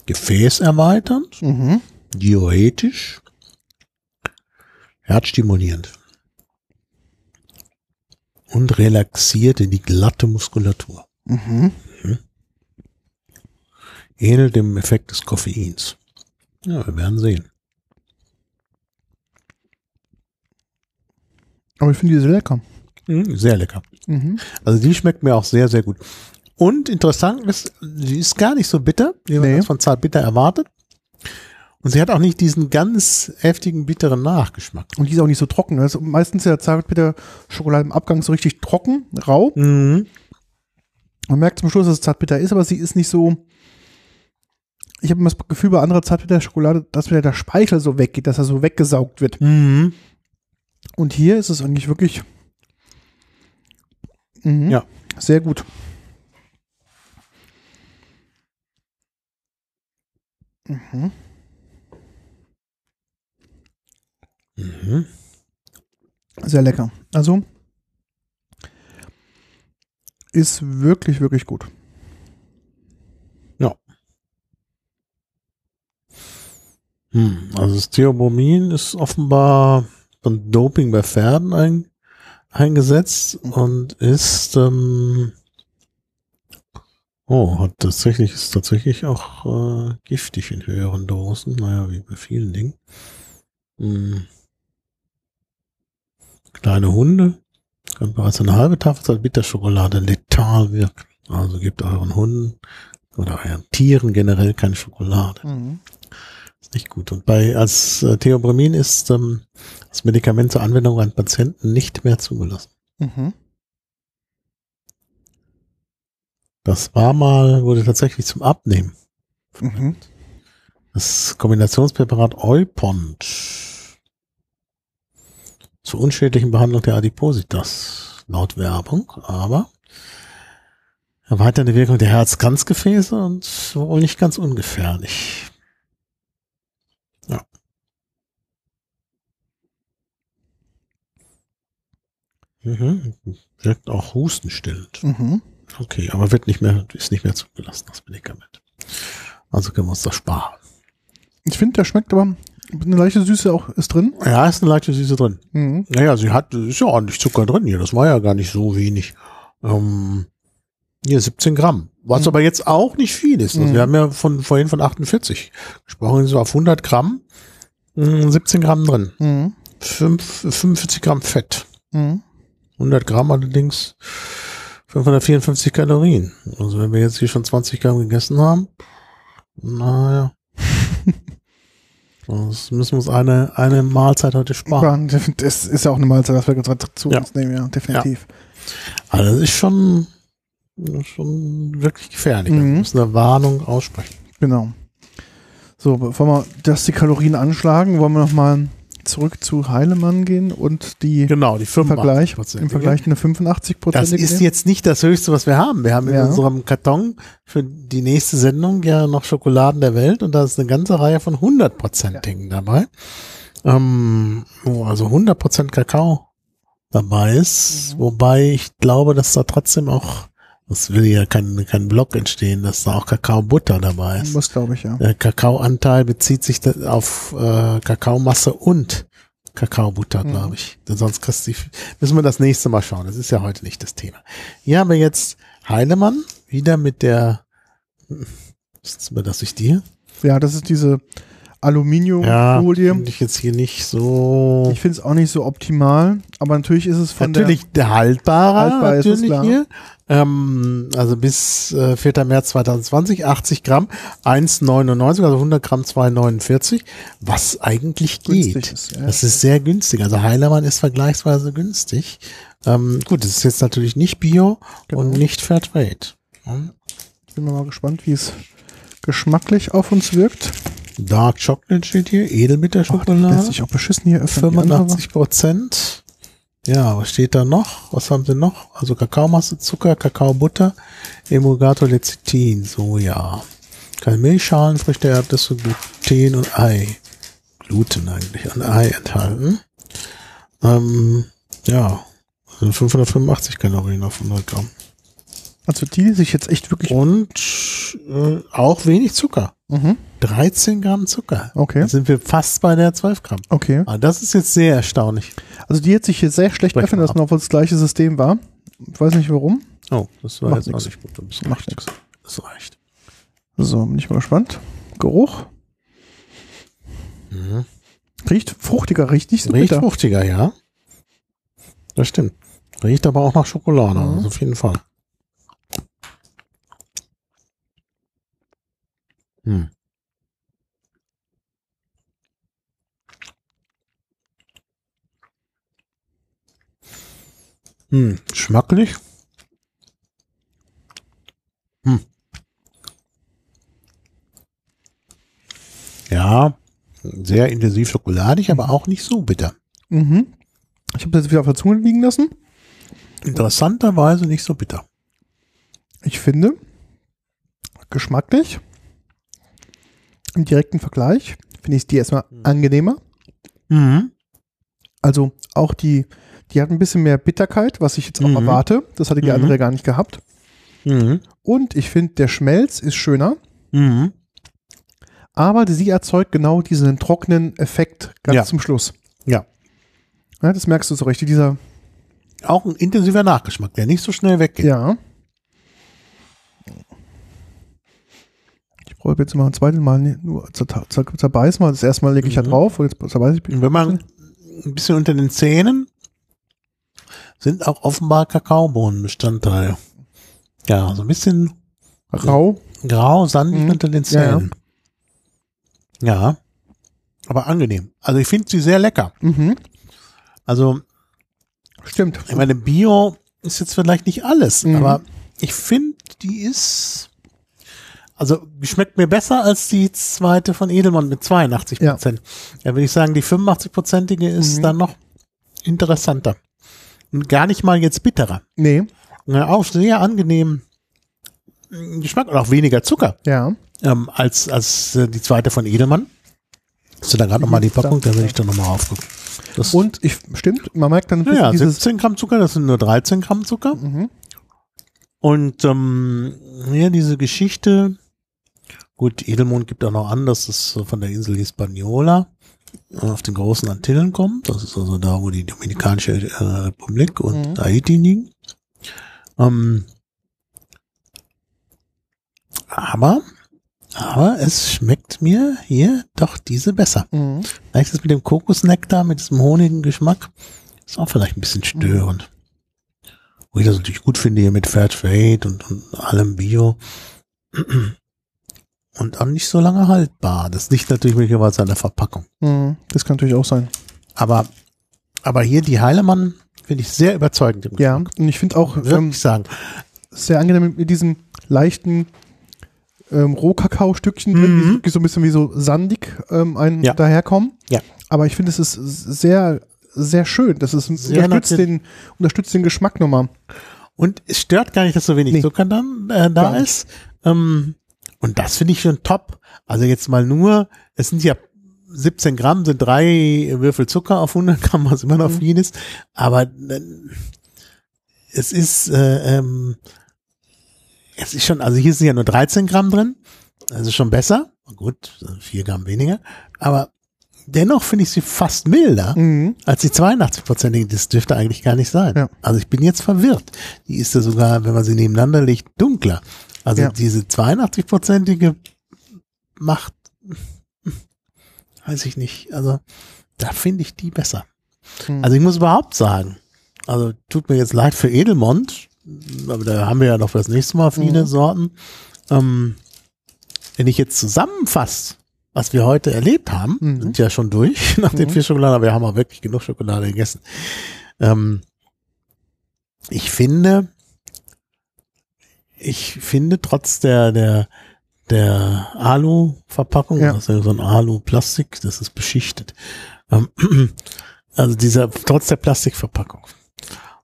Gefäßerweiternd, Mhm. diuretisch, herzstimulierend und relaxiert in die glatte Muskulatur. Mhm. Ähnelt dem Effekt des Koffeins. Ja, wir werden sehen. Aber ich finde die sehr lecker. Mhm, sehr lecker. Mhm. Also die schmeckt mir auch sehr, sehr gut. Und interessant ist, sie ist gar nicht so bitter, wie man Nee. das von Zartbitter erwartet. Und sie hat auch nicht diesen ganz heftigen, bitteren Nachgeschmack. Und die ist auch nicht so trocken. Also meistens ist ja Zartbitter-Schokolade im Abgang so richtig trocken, rau. Mhm. Man merkt zum Schluss, dass es Zartbitter ist, aber sie ist nicht so. Ich habe immer das Gefühl bei anderer Zartbitter-Schokolade, dass wieder der Speichel so weggeht, dass er so weggesaugt wird. Mhm. Und hier ist es eigentlich wirklich. Mhm. Ja. Sehr gut. Mhm. Mhm. Sehr lecker. Also ist wirklich, wirklich gut. Hm. Also das Theobromin ist offenbar von Doping bei Pferden ein, eingesetzt und ist ähm, oh, hat tatsächlich, ist tatsächlich auch äh, giftig in höheren Dosen, naja, wie bei vielen Dingen. Hm. Kleine Hunde kann bereits eine halbe Tafel Bitterschokolade letal wirken. Also gebt euren Hunden oder euren Tieren generell keine Schokolade. Mhm. Nicht gut. Und bei als äh, Theobramin ist ähm, das Medikament zur Anwendung an Patienten nicht mehr zugelassen. Mhm. Das war mal, wurde tatsächlich zum Abnehmen. Mhm. Das Kombinationspräparat Eupont zur unschädlichen Behandlung der Adipositas, laut Werbung, aber erweiternde Wirkung der Herz-Kranzgefäße und wohl nicht ganz ungefährlich. Mhm. Wirkt auch hustenstillend. Mhm. Okay, aber wird nicht mehr, ist nicht mehr zugelassen, das Medikament. Also können wir uns das sparen. Ich finde, der schmeckt aber eine leichte Süße auch ist drin. Ja, ist eine leichte Süße drin. Mhm. Naja, sie hat, ist ja ordentlich Zucker drin hier. Das war ja gar nicht so wenig. Ähm, hier 17 Gramm. Was Mhm. aber jetzt auch nicht viel ist. Also Mhm. Wir haben ja von, vorhin von 48 gesprochen. So auf 100 Gramm, mh, 17 Gramm drin. Mhm. Fünf, 45 Gramm Fett. Mhm. 100 Gramm allerdings 554 Kalorien. Also wenn wir jetzt hier schon 20 Gramm gegessen haben, naja. Das müssen wir uns eine, eine Mahlzeit heute sparen. Ja, Das ist ja auch eine Mahlzeit, was wir gerade zu Ja. uns nehmen, ja, definitiv. Also das ist schon, schon wirklich gefährlich. Mhm. Wir müssen eine Warnung aussprechen. Genau. So, bevor wir das die Kalorien anschlagen, wollen wir nochmal zurück zu Heilemann gehen und die Genau, die im Vergleich, 85%. im Vergleich eine 85 Das ist jetzt nicht das Höchste, was wir haben. Wir haben in Ja. unserem Karton für die nächste Sendung ja noch Schokoladen der Welt und da ist eine ganze Reihe von 100%igen dabei. Ähm, wo also 100% Kakao dabei ist. Mhm. Wobei ich glaube, dass da trotzdem auch, das will ja kein, kein Block entstehen, dass da auch Kakaobutter dabei ist. muss, glaube ich, ja. Der Kakaoanteil bezieht sich auf äh, Kakaomasse und Kakaobutter, Mhm. glaube ich. Denn sonst kriegst du die, müssen wir das nächste Mal schauen. Das ist ja heute nicht das Thema. Hier haben wir jetzt Heilemann wieder mit der, was überlasse ich dir? Ja, das ist diese Ja, Aluminiumfolie. finde ich jetzt hier nicht so. ich finde es auch nicht so optimal, aber natürlich ist es von natürlich der haltbare, Haltbar ist es, natürlich klar. hier. Ähm, also bis äh, 4. März 2020, 80 Gramm, 1,99, also 100 Gramm 2,49, was eigentlich der geht. ist. Ja. Das ist sehr günstig. Also Heilermann ist vergleichsweise günstig. Ähm, gut, es ist jetzt natürlich nicht Bio Genau. und nicht Fairtrade. Hm? Bin mal gespannt, wie es geschmacklich auf uns wirkt. Dark Chocolate steht hier, Lässt Edelbitterschokolade, sich auch beschissen hier öffnen. Die andere 85 Prozent. Ja, was steht da noch? Was haben sie noch? Also Kakaomasse, Zucker, Kakaobutter, Emulgator, Lecithin, Soja. Keine Milchschalen, Früchte, Erdnüsse, Gluten und Ei. Gluten eigentlich, ein Ei enthalten. Ähm, ja, also 585 Kalorien auf 100 Gramm. Also die sich jetzt echt wirklich. Und äh, auch wenig Zucker. Mhm. 13 Gramm Zucker. Okay. Da sind wir fast bei der 12 Gramm. Okay. Ah, das ist jetzt sehr erstaunlich. Also die hat sich hier sehr schlecht öffnen lassen, obwohl es das gleiche System war. Ich weiß nicht warum. Oh, das war Macht jetzt auch nix. nicht gut. Das Macht nichts. Das reicht. So, bin ich mal gespannt. Geruch. Mhm. Riecht fruchtiger, riecht nicht so Riecht bitter. fruchtiger, ja. Das stimmt. Riecht aber auch nach Schokolade, Mhm. also auf jeden Fall. Hm. Hm, schmacklich. Hm. Ja, sehr intensiv schokoladig, aber auch nicht so bitter. Mhm. Ich habe das jetzt wieder auf der Zunge liegen lassen. Interessanterweise nicht so bitter. Ich finde, geschmacklich, im direkten Vergleich, finde ich die erstmal angenehmer. Mhm. Also auch die, die hat ein bisschen mehr Bitterkeit, was ich jetzt auch Mhm. erwarte. Das hatte die Mhm. andere gar nicht gehabt. Mhm. Und ich finde, der Schmelz ist schöner, Mhm. aber sie erzeugt genau diesen trockenen Effekt ganz Ja. zum Schluss. Ja. Ja, das merkst du so richtig, dieser, Auch ein intensiver Nachgeschmack, der nicht so schnell weggeht. ja. Ich brauche jetzt mal ein zweites Mal nur zer zer das erste Mal lege ich ja Mhm. drauf und jetzt zerbeiße ich. Und wenn man ein bisschen unter den Zähnen sind auch offenbar Kakaobohnenbestandteile. Ja, so ein bisschen Rau. grau, sandig Mhm. unter den Ja, ja. Zähnen. Ja, aber angenehm. Also ich finde sie sehr lecker. Mhm. Also Stimmt. ich meine, Bio ist jetzt vielleicht nicht alles, Mhm. aber ich finde, die ist also schmeckt mir besser als die zweite von Edelmann mit 82 Prozent. Ja. würde ich sagen, die 85-prozentige ist Mhm. dann noch interessanter. Und gar nicht mal jetzt bitterer. Nee, Ja, auch sehr angenehm mm, Geschmack und auch weniger Zucker ja. ähm, als, als äh, die zweite von Edelmann. Hast du da gerade nochmal die Da- Packung? Da will ich doch nochmal aufgucken. Das, Und ich, stimmt, man merkt dann ja, dieses. 17 Gramm Zucker, das sind nur 13 Gramm Zucker. Mhm. Und ähm, ja, diese Geschichte, gut, Edelmond gibt auch noch an, dass es von der Insel Hispaniola äh, auf den großen Antillen kommt. Das ist also da, wo die Dominikanische äh, Republik und Mhm. Haiti liegen. Ähm, aber, aber es schmeckt mir hier doch diese besser. Mhm. Vielleicht ist es mit dem Kokosnektar, mit diesem honigen Geschmack, ist auch vielleicht ein bisschen störend. Wo ich das natürlich gut finde hier mit Fair Trade und, und allem Bio. Und auch nicht so lange haltbar. Das liegt natürlich möglicherweise an der Verpackung. Mhm. Das kann natürlich auch sein. Aber, aber hier die Heilemann finde ich sehr überzeugend. Im Ja, und ich finde auch. Würde ähm, ich sagen. sehr angenehm mit diesen leichten ähm, Rohkakao-Stückchen drin, Mhm. die wirklich so ein bisschen wie so sandig ähm, ein Ja. daherkommen. Ja. Aber ich finde, es ist sehr, sehr schön. Das ist Sehr unterstützt den, unterstützt den Geschmack nochmal. Und es stört gar nicht, dass so wenig Nee. Zucker dann äh, Gar da nicht. ist. Ähm, und das finde ich schon top. Also jetzt mal nur, es sind ja 17 Gramm, sind drei Würfel Zucker auf 100 Gramm, was immer noch Mhm. viel ist. Aber äh, es ist, äh, ähm, es ist schon, also hier sind ja nur 13 Gramm drin. Also schon besser. Gut, 4 Gramm weniger. Aber dennoch finde ich sie fast milder Mhm. als die 82-prozentige, das dürfte eigentlich gar nicht sein. Ja. Also ich bin jetzt verwirrt. Die ist ja sogar, wenn man sie nebeneinander legt, dunkler. Also Ja. diese 82-prozentige macht, weiß ich nicht, also da finde ich die besser. Mhm. Also ich muss überhaupt sagen, also tut mir jetzt leid für Edelmond, aber da haben wir ja noch für das nächste Mal viele Mhm. Sorten. Ähm, wenn ich jetzt zusammenfasse, was wir heute erlebt haben, Mhm. sind ja schon durch nach den Mhm. vier Schokoladen, aber wir haben auch wirklich genug Schokolade gegessen. Ähm, ich finde, ich finde trotz der, der, der Alu-Verpackung, Ja. ja so ein Alu-Plastik, das ist beschichtet. Ähm, also dieser, trotz der Plastikverpackung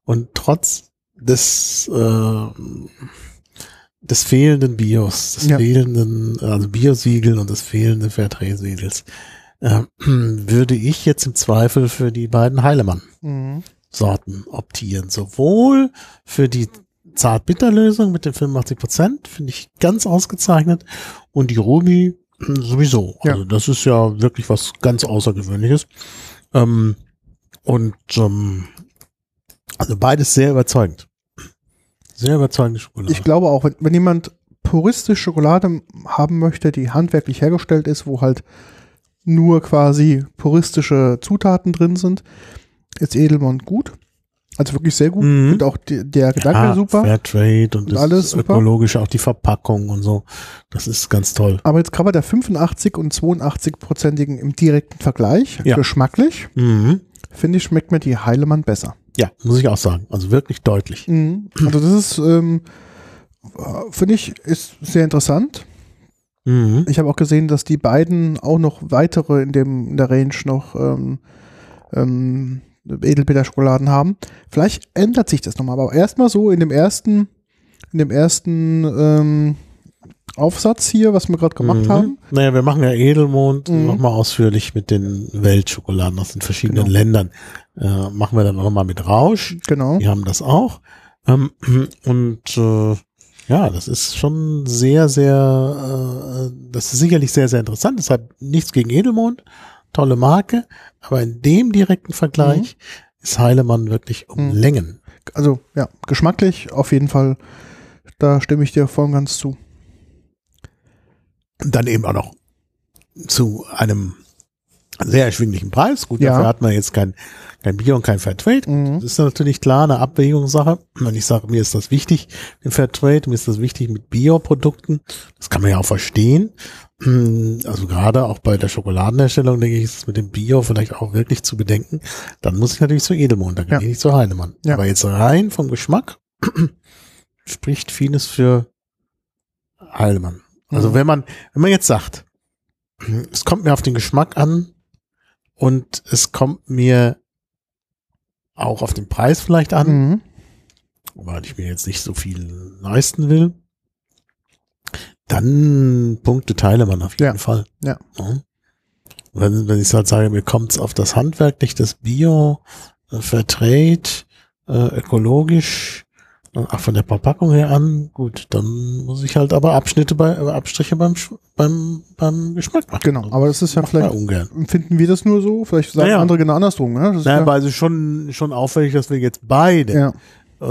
und trotz des, äh, des fehlenden Bios, des Ja. fehlenden, also Biosiegel und des fehlenden Fairtrade-Siegels, äh, würde ich jetzt im Zweifel für die beiden Heilemann Mhm. Sorten optieren. Sowohl für die Zart-Bitter-Lösung mit den 85 Prozent, finde ich ganz ausgezeichnet, und die Ruby sowieso. Ja. Also das ist ja wirklich was ganz Außergewöhnliches. Ähm, und ähm, also beides sehr überzeugend. Sehr überzeugende Schokolade. Ich glaube auch, wenn, wenn jemand puristisch Schokolade haben möchte, die handwerklich hergestellt ist, wo halt nur quasi puristische Zutaten drin sind, ist Edelmond gut. Also wirklich sehr gut. Mhm. Und auch die, der Gedanke Ja, super. Fairtrade und, Und alles super. ökologische, auch die Verpackung und so. Das ist ganz toll. Aber jetzt kann man der 85 und 82-prozentigen im direkten Vergleich, Ja. geschmacklich, Mhm. finde ich, schmeckt mir die Heilemann besser. Ja, muss ich auch sagen. Also wirklich deutlich. Mhm. Also das ist, ähm, äh, finde ich, ist sehr interessant. Mhm. Ich habe auch gesehen, dass die beiden auch noch weitere in dem in der Range noch ähm, ähm, Edelbeter-Schokoladen haben. Vielleicht ändert sich das nochmal, aber erstmal so in dem ersten, in dem ersten ähm, Aufsatz hier, was wir gerade gemacht Mhm. haben. Naja, wir machen ja Edelmond Mhm. nochmal ausführlich mit den Weltschokoladen aus den verschiedenen Genau. Ländern. Äh, machen wir dann nochmal mit Rausch. Genau. Die haben das auch. Ähm, und äh, ja, das ist schon sehr, sehr, äh, das ist sicherlich sehr, sehr interessant. Deshalb nichts gegen Edelmond, tolle Marke, aber in dem direkten Vergleich ist Heilemann wirklich um Mhm. Längen. Also ja, geschmacklich auf jeden Fall, da stimme ich dir voll und ganz zu. Und dann eben auch noch zu einem sehr erschwinglichen Preis. Gut, Ja. dafür hat man jetzt kein, kein Bio und kein Fairtrade. Mhm. Das ist natürlich klar eine Abwägungssache. Wenn ich sage, mir ist das wichtig mit Fairtrade, mir ist das wichtig mit Bioprodukten, das kann man ja auch verstehen. Also gerade auch bei der Schokoladenherstellung, denke ich, ist es mit dem Bio vielleicht auch wirklich zu bedenken. Dann muss ich natürlich zu Edelmond, dann gehe Ja. ich zu Heinemann. Ja. Aber jetzt rein vom Geschmack spricht vieles für Heinemann. Also Mhm. wenn man, wenn man jetzt sagt, es kommt mir auf den Geschmack an und es kommt mir auch auf den Preis vielleicht an, Mhm. weil ich mir jetzt nicht so viel leisten will, dann Punkte teile man auf jeden Ja. Fall. Ja. Wenn, wenn ich halt sage, mir kommt es auf das Handwerk, nicht das Bio, äh, Fairtrade, äh, ökologisch, äh, auch von der Verpackung her an, gut, dann muss ich halt aber Abschnitte bei, äh, Abstriche beim, beim, beim Geschmack machen. Genau, aber das ist ja Macht man vielleicht, ungern. empfinden wir das nur so, vielleicht sagen Naja. andere genau andersrum. Ne? Das ist Naja, ja, aber also schon, schon auffällig, dass wir jetzt beide ja,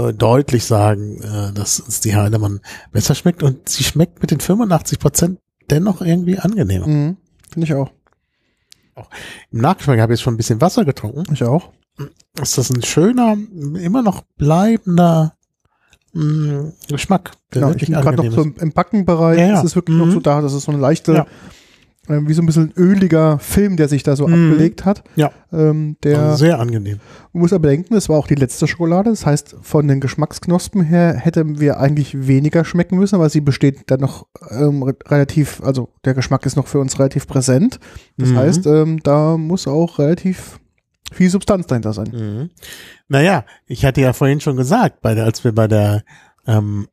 äh, deutlich sagen, äh, dass uns die Heinemann besser schmeckt und sie schmeckt mit den 85 Prozent dennoch irgendwie angenehmer. mhm. finde ich auch. Im Nachgeschmack habe ich jetzt schon ein bisschen Wasser getrunken. Ich auch. Ist das ein schöner, immer noch bleibender mh, Geschmack, der Genau, ich bin gerade noch so ist. im, Backenbereich, Ja, ja. ist es wirklich Mhm. noch so da, das ist so eine leichte, Ja. äh, wie so ein bisschen öliger Film, der sich da so Mhm. abgelegt hat. Ja. Ähm, der, Also sehr angenehm. man muss aber bedenken, es war auch die letzte Schokolade, das heißt, von den Geschmacksknospen her hätten wir eigentlich weniger schmecken müssen, aber sie besteht dann noch ähm, re- relativ, also der Geschmack ist noch für uns relativ präsent. Das Mhm. heißt, ähm, da muss auch relativ viel Substanz dahinter sein. Mhm. Naja, ich hatte ja vorhin schon gesagt, bei der, als wir bei der ähm,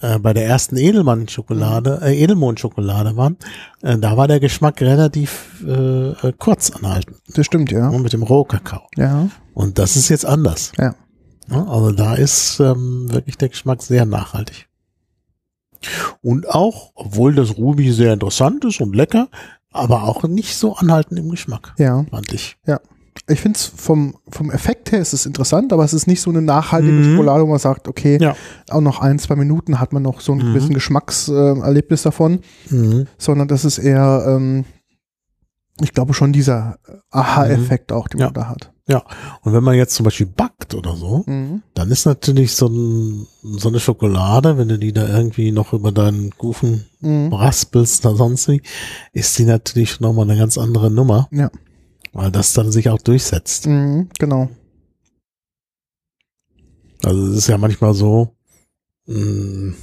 äh, bei der ersten Edelmann-Schokolade, äh, Edelmond-Schokolade waren, äh, da war der Geschmack relativ äh, äh, kurz anhalten Das stimmt, ja. ne, mit dem Rohkakao. Ja, Und das ist jetzt anders. Ja. Ja, also da ist ähm, wirklich der Geschmack sehr nachhaltig. Und auch, obwohl das Ruby sehr interessant ist und lecker, aber auch nicht so anhaltend im Geschmack, ja. fand ich. Ich finde es vom, vom Effekt her ist es interessant, aber es ist nicht so eine nachhaltige Mhm. Schokolade, wo man sagt, okay, Ja. auch noch ein, zwei Minuten hat man noch so ein Mhm. gewissen Geschmackserlebnis davon, Mhm. sondern das ist eher, ähm, ich glaube schon dieser Aha-Effekt auch, den Mhm. Ja. man da hat. Und wenn man jetzt zum Beispiel backt oder so, Mhm. dann ist natürlich so, ein, so eine Schokolade, wenn du die da irgendwie noch über deinen Kuchen Mhm. raspelst oder sonst wie, ist die natürlich schon nochmal eine ganz andere Nummer. Ja. Weil das dann sich auch durchsetzt. Mhm, genau. Also es ist ja manchmal so, mh,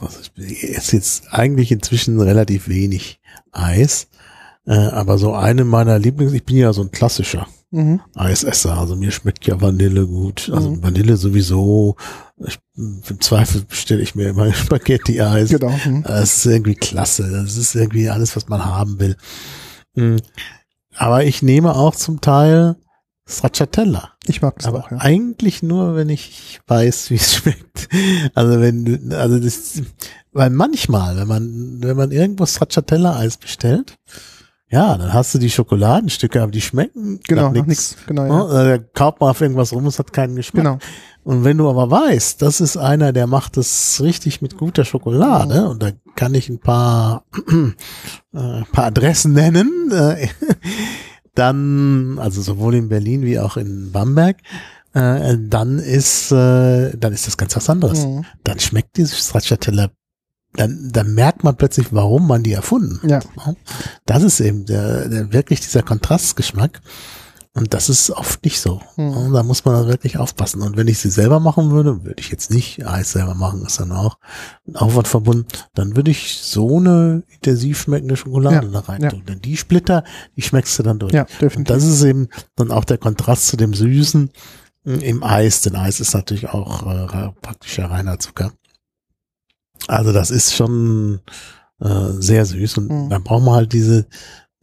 also ich esse jetzt eigentlich inzwischen relativ wenig Eis, äh, aber so eine meiner Lieblings, ich bin ja so ein klassischer Mhm. Eisesser, also mir schmeckt ja Vanille gut, also Mhm. Vanille sowieso, ich, im Zweifel bestelle ich mir immer Spaghetti-Eis. Genau. Mhm. Das ist irgendwie klasse. Das ist irgendwie alles, was man haben will. Mm. Aber ich nehme auch zum Teil Stracciatella. Ich mag das Aber auch, ja. eigentlich nur, wenn ich weiß, wie es schmeckt. Also wenn also das, weil manchmal, wenn man, wenn man irgendwo Stracciatella-Eis bestellt, ja, dann hast du die Schokoladenstücke, aber die schmecken Genau, nach nichts. Genau, ja. Ne? Da kaut man auf irgendwas rum, es hat keinen Geschmack. Genau. Und wenn du aber weißt, das ist einer, der macht es richtig mit guter Schokolade, und da kann ich ein paar, äh, ein paar Adressen nennen, äh, dann, also sowohl in Berlin wie auch in Bamberg, äh, dann ist, äh, dann ist das ganz was anderes. Mhm. Dann schmeckt diese Stracciatella, dann, dann merkt man plötzlich, warum man die erfunden. Ja. Das ist eben der, der wirklich dieser Kontrastgeschmack. Und das ist oft nicht so. Und Da muss man wirklich aufpassen. Und wenn ich sie selber machen würde, würde ich jetzt nicht Eis selber machen, ist dann auch mit Aufwand verbunden, dann würde ich so eine intensiv schmeckende Schokolade Ja, da rein ja. tun. Denn die Splitter, die schmeckst du dann durch. Ja, Und das ist eben dann auch der Kontrast zu dem Süßen mh, im Eis, denn Eis ist natürlich auch äh, ra- praktisch ja reiner Zucker. Also das ist schon äh, sehr süß und Mhm. dann braucht man halt diese,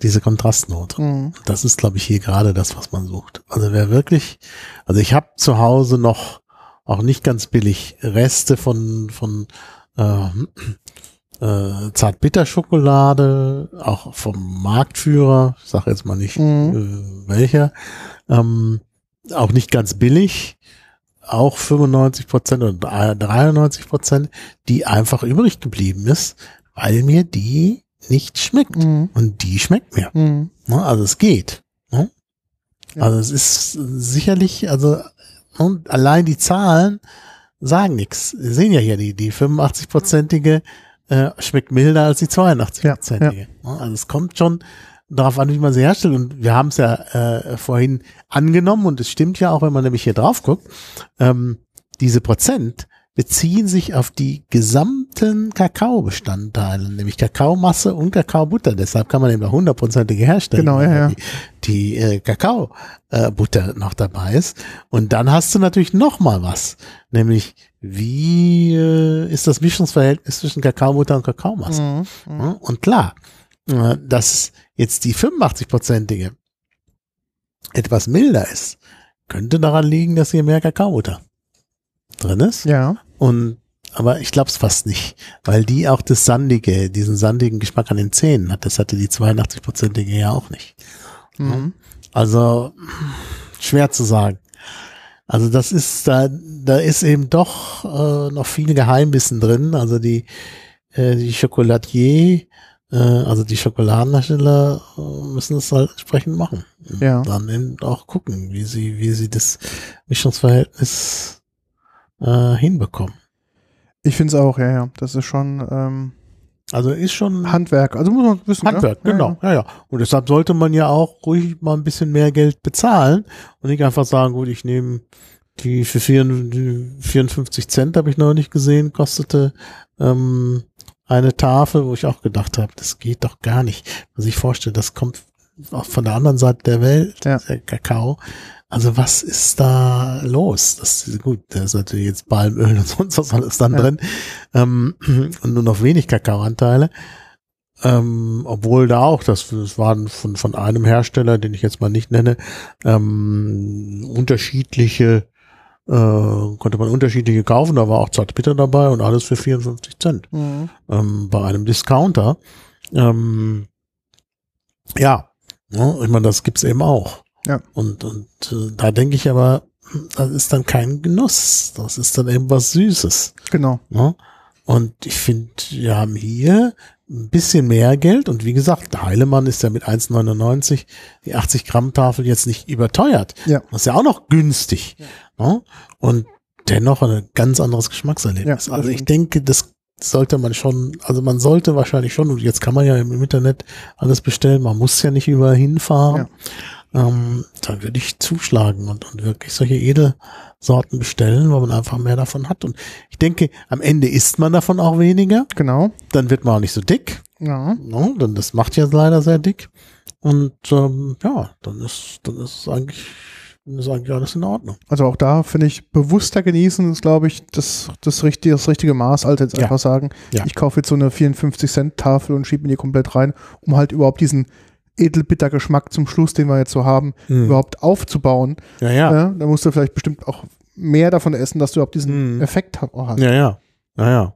diese Kontrastnote. Mhm. Das ist, glaube ich, hier gerade das, was man sucht. Also wer wirklich, also ich habe zu Hause noch auch nicht ganz billig Reste von von äh, äh, Zartbitterschokolade, auch vom Marktführer, ich sage jetzt mal nicht Mhm. äh, welcher, ähm, auch nicht ganz billig, auch 95 Prozent oder 93 Prozent, die einfach übrig geblieben ist, weil mir die nicht schmeckt. Mhm. Und die schmeckt mir. Mhm. Ne? Also es geht. Ne? Ja. Also es ist sicherlich, also und allein die Zahlen sagen nichts. Wir sehen ja hier die, die 85-prozentige äh, schmeckt milder als die 82-prozentige. Ne? Also es kommt schon darauf an, wie man sie herstellt. Und wir haben es ja äh, vorhin angenommen und es stimmt ja auch, wenn man nämlich hier drauf guckt, ähm, diese Prozent beziehen sich auf die gesamten Kakaobestandteile, nämlich Kakaomasse und Kakaobutter. Deshalb kann man eben auch hundertprozentige herstellen. Genau, ja, ja. Die, die äh, Kakaobutter noch dabei ist. Und dann hast du natürlich noch mal was, nämlich wie äh, ist das Mischungsverhältnis zwischen Kakaobutter und Kakaomasse? Mhm. Ja, Und klar, äh, dass jetzt die 85-prozentige etwas milder ist, könnte daran liegen, dass hier mehr Kakaobutter drin ist. Ja. Und aber ich glaube es fast nicht, weil die auch das sandige, diesen sandigen Geschmack an den Zähnen hat. Das hatte die 82-prozentige ja auch nicht. Mhm. Also schwer zu sagen. Also das ist da, da ist eben doch äh, noch viel Geheimwissen drin. Also die äh, die Chocolatier, äh, also die Schokoladenhersteller äh, müssen es halt entsprechend machen. Und Ja. Dann eben auch gucken, wie sie wie sie das Mischungsverhältnis äh, hinbekommen. Ich finde es auch, ja, ja. Das ist schon ähm, Also ist schon Handwerk. Also muss man wissen. Handwerk, ja? genau. Ja, ja. Und deshalb sollte man ja auch ruhig mal ein bisschen mehr Geld bezahlen und nicht einfach sagen, gut, ich nehme die für 54 Cent, habe ich noch nicht gesehen, kostete ähm, eine Tafel, wo ich auch gedacht habe, das geht doch gar nicht. Man sich vorstellt, das kommt auch von der anderen Seite der Welt, Ja. der Kakao. Also was ist da los? Das ist gut, da ist natürlich jetzt Palmöl und sonst was alles dann Ja. drin ähm, und nur noch wenig Kakaoanteile. Ähm, obwohl da auch, das, das waren von, von einem Hersteller, den ich jetzt mal nicht nenne, ähm, unterschiedliche, äh, konnte man unterschiedliche kaufen, da war auch Zartbitter dabei und alles für 54 Cent Mhm. ähm, bei einem Discounter. Ähm, ja, ne, ich meine, das gibt's eben auch. Ja. Und, und äh, da denke ich aber, das ist dann kein Genuss. Das ist dann eben was Süßes. Genau. Ne? Und ich finde, wir haben hier ein bisschen mehr Geld. Und wie gesagt, der Heilemann ist ja mit 1,99 die 80 Gramm Tafel jetzt nicht überteuert. Ja. Das ist ja auch noch günstig. Ne? Und dennoch ein ganz anderes Geschmackserlebnis. Ja, also ich denke, das sollte man schon, also man sollte wahrscheinlich schon, und jetzt kann man ja im Internet alles bestellen, man muss ja nicht überall hinfahren. Ähm, dann würde ich zuschlagen und, und wirklich solche Edelsorten bestellen, weil man einfach mehr davon hat. Und ich denke, am Ende isst man davon auch weniger, Genau. dann wird man auch nicht so dick. Ja. Ne? Denn das macht ja leider sehr dick. Und ähm, ja, dann ist, dann ist eigentlich, ist eigentlich alles in Ordnung. Also auch da finde ich, bewusster genießen ist, glaube ich, das, das, richtige, das richtige Maß, als jetzt Ja. einfach sagen, Ja. ich kaufe jetzt so eine 54-Cent-Tafel und schiebe mir die komplett rein, um halt überhaupt diesen Edelbitter-Geschmack zum Schluss, den wir jetzt so haben, Hm. überhaupt aufzubauen. Ja, ja. Ja, da musst du vielleicht bestimmt auch mehr davon essen, dass du überhaupt diesen Mhm. Effekt ha- hast. Ja, ja. Ja, ja.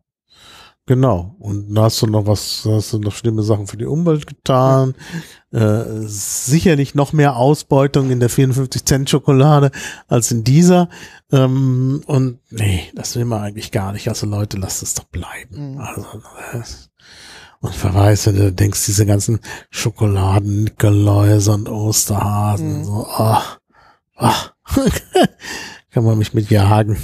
Genau. Und da hast du noch was, hast du noch schlimme Sachen für die Umwelt getan. Äh, sicherlich noch mehr Ausbeutung in der 54 Cent Schokolade als in dieser. Ähm, und nee, das will man eigentlich gar nicht. Also Leute, lasst es doch bleiben. Mhm. Also, das, und verweise, du denkst, diese ganzen Schokoladen, Nikoläuse und Osterhasen, Mhm. so, ah, ah. kann man mich mit jagen.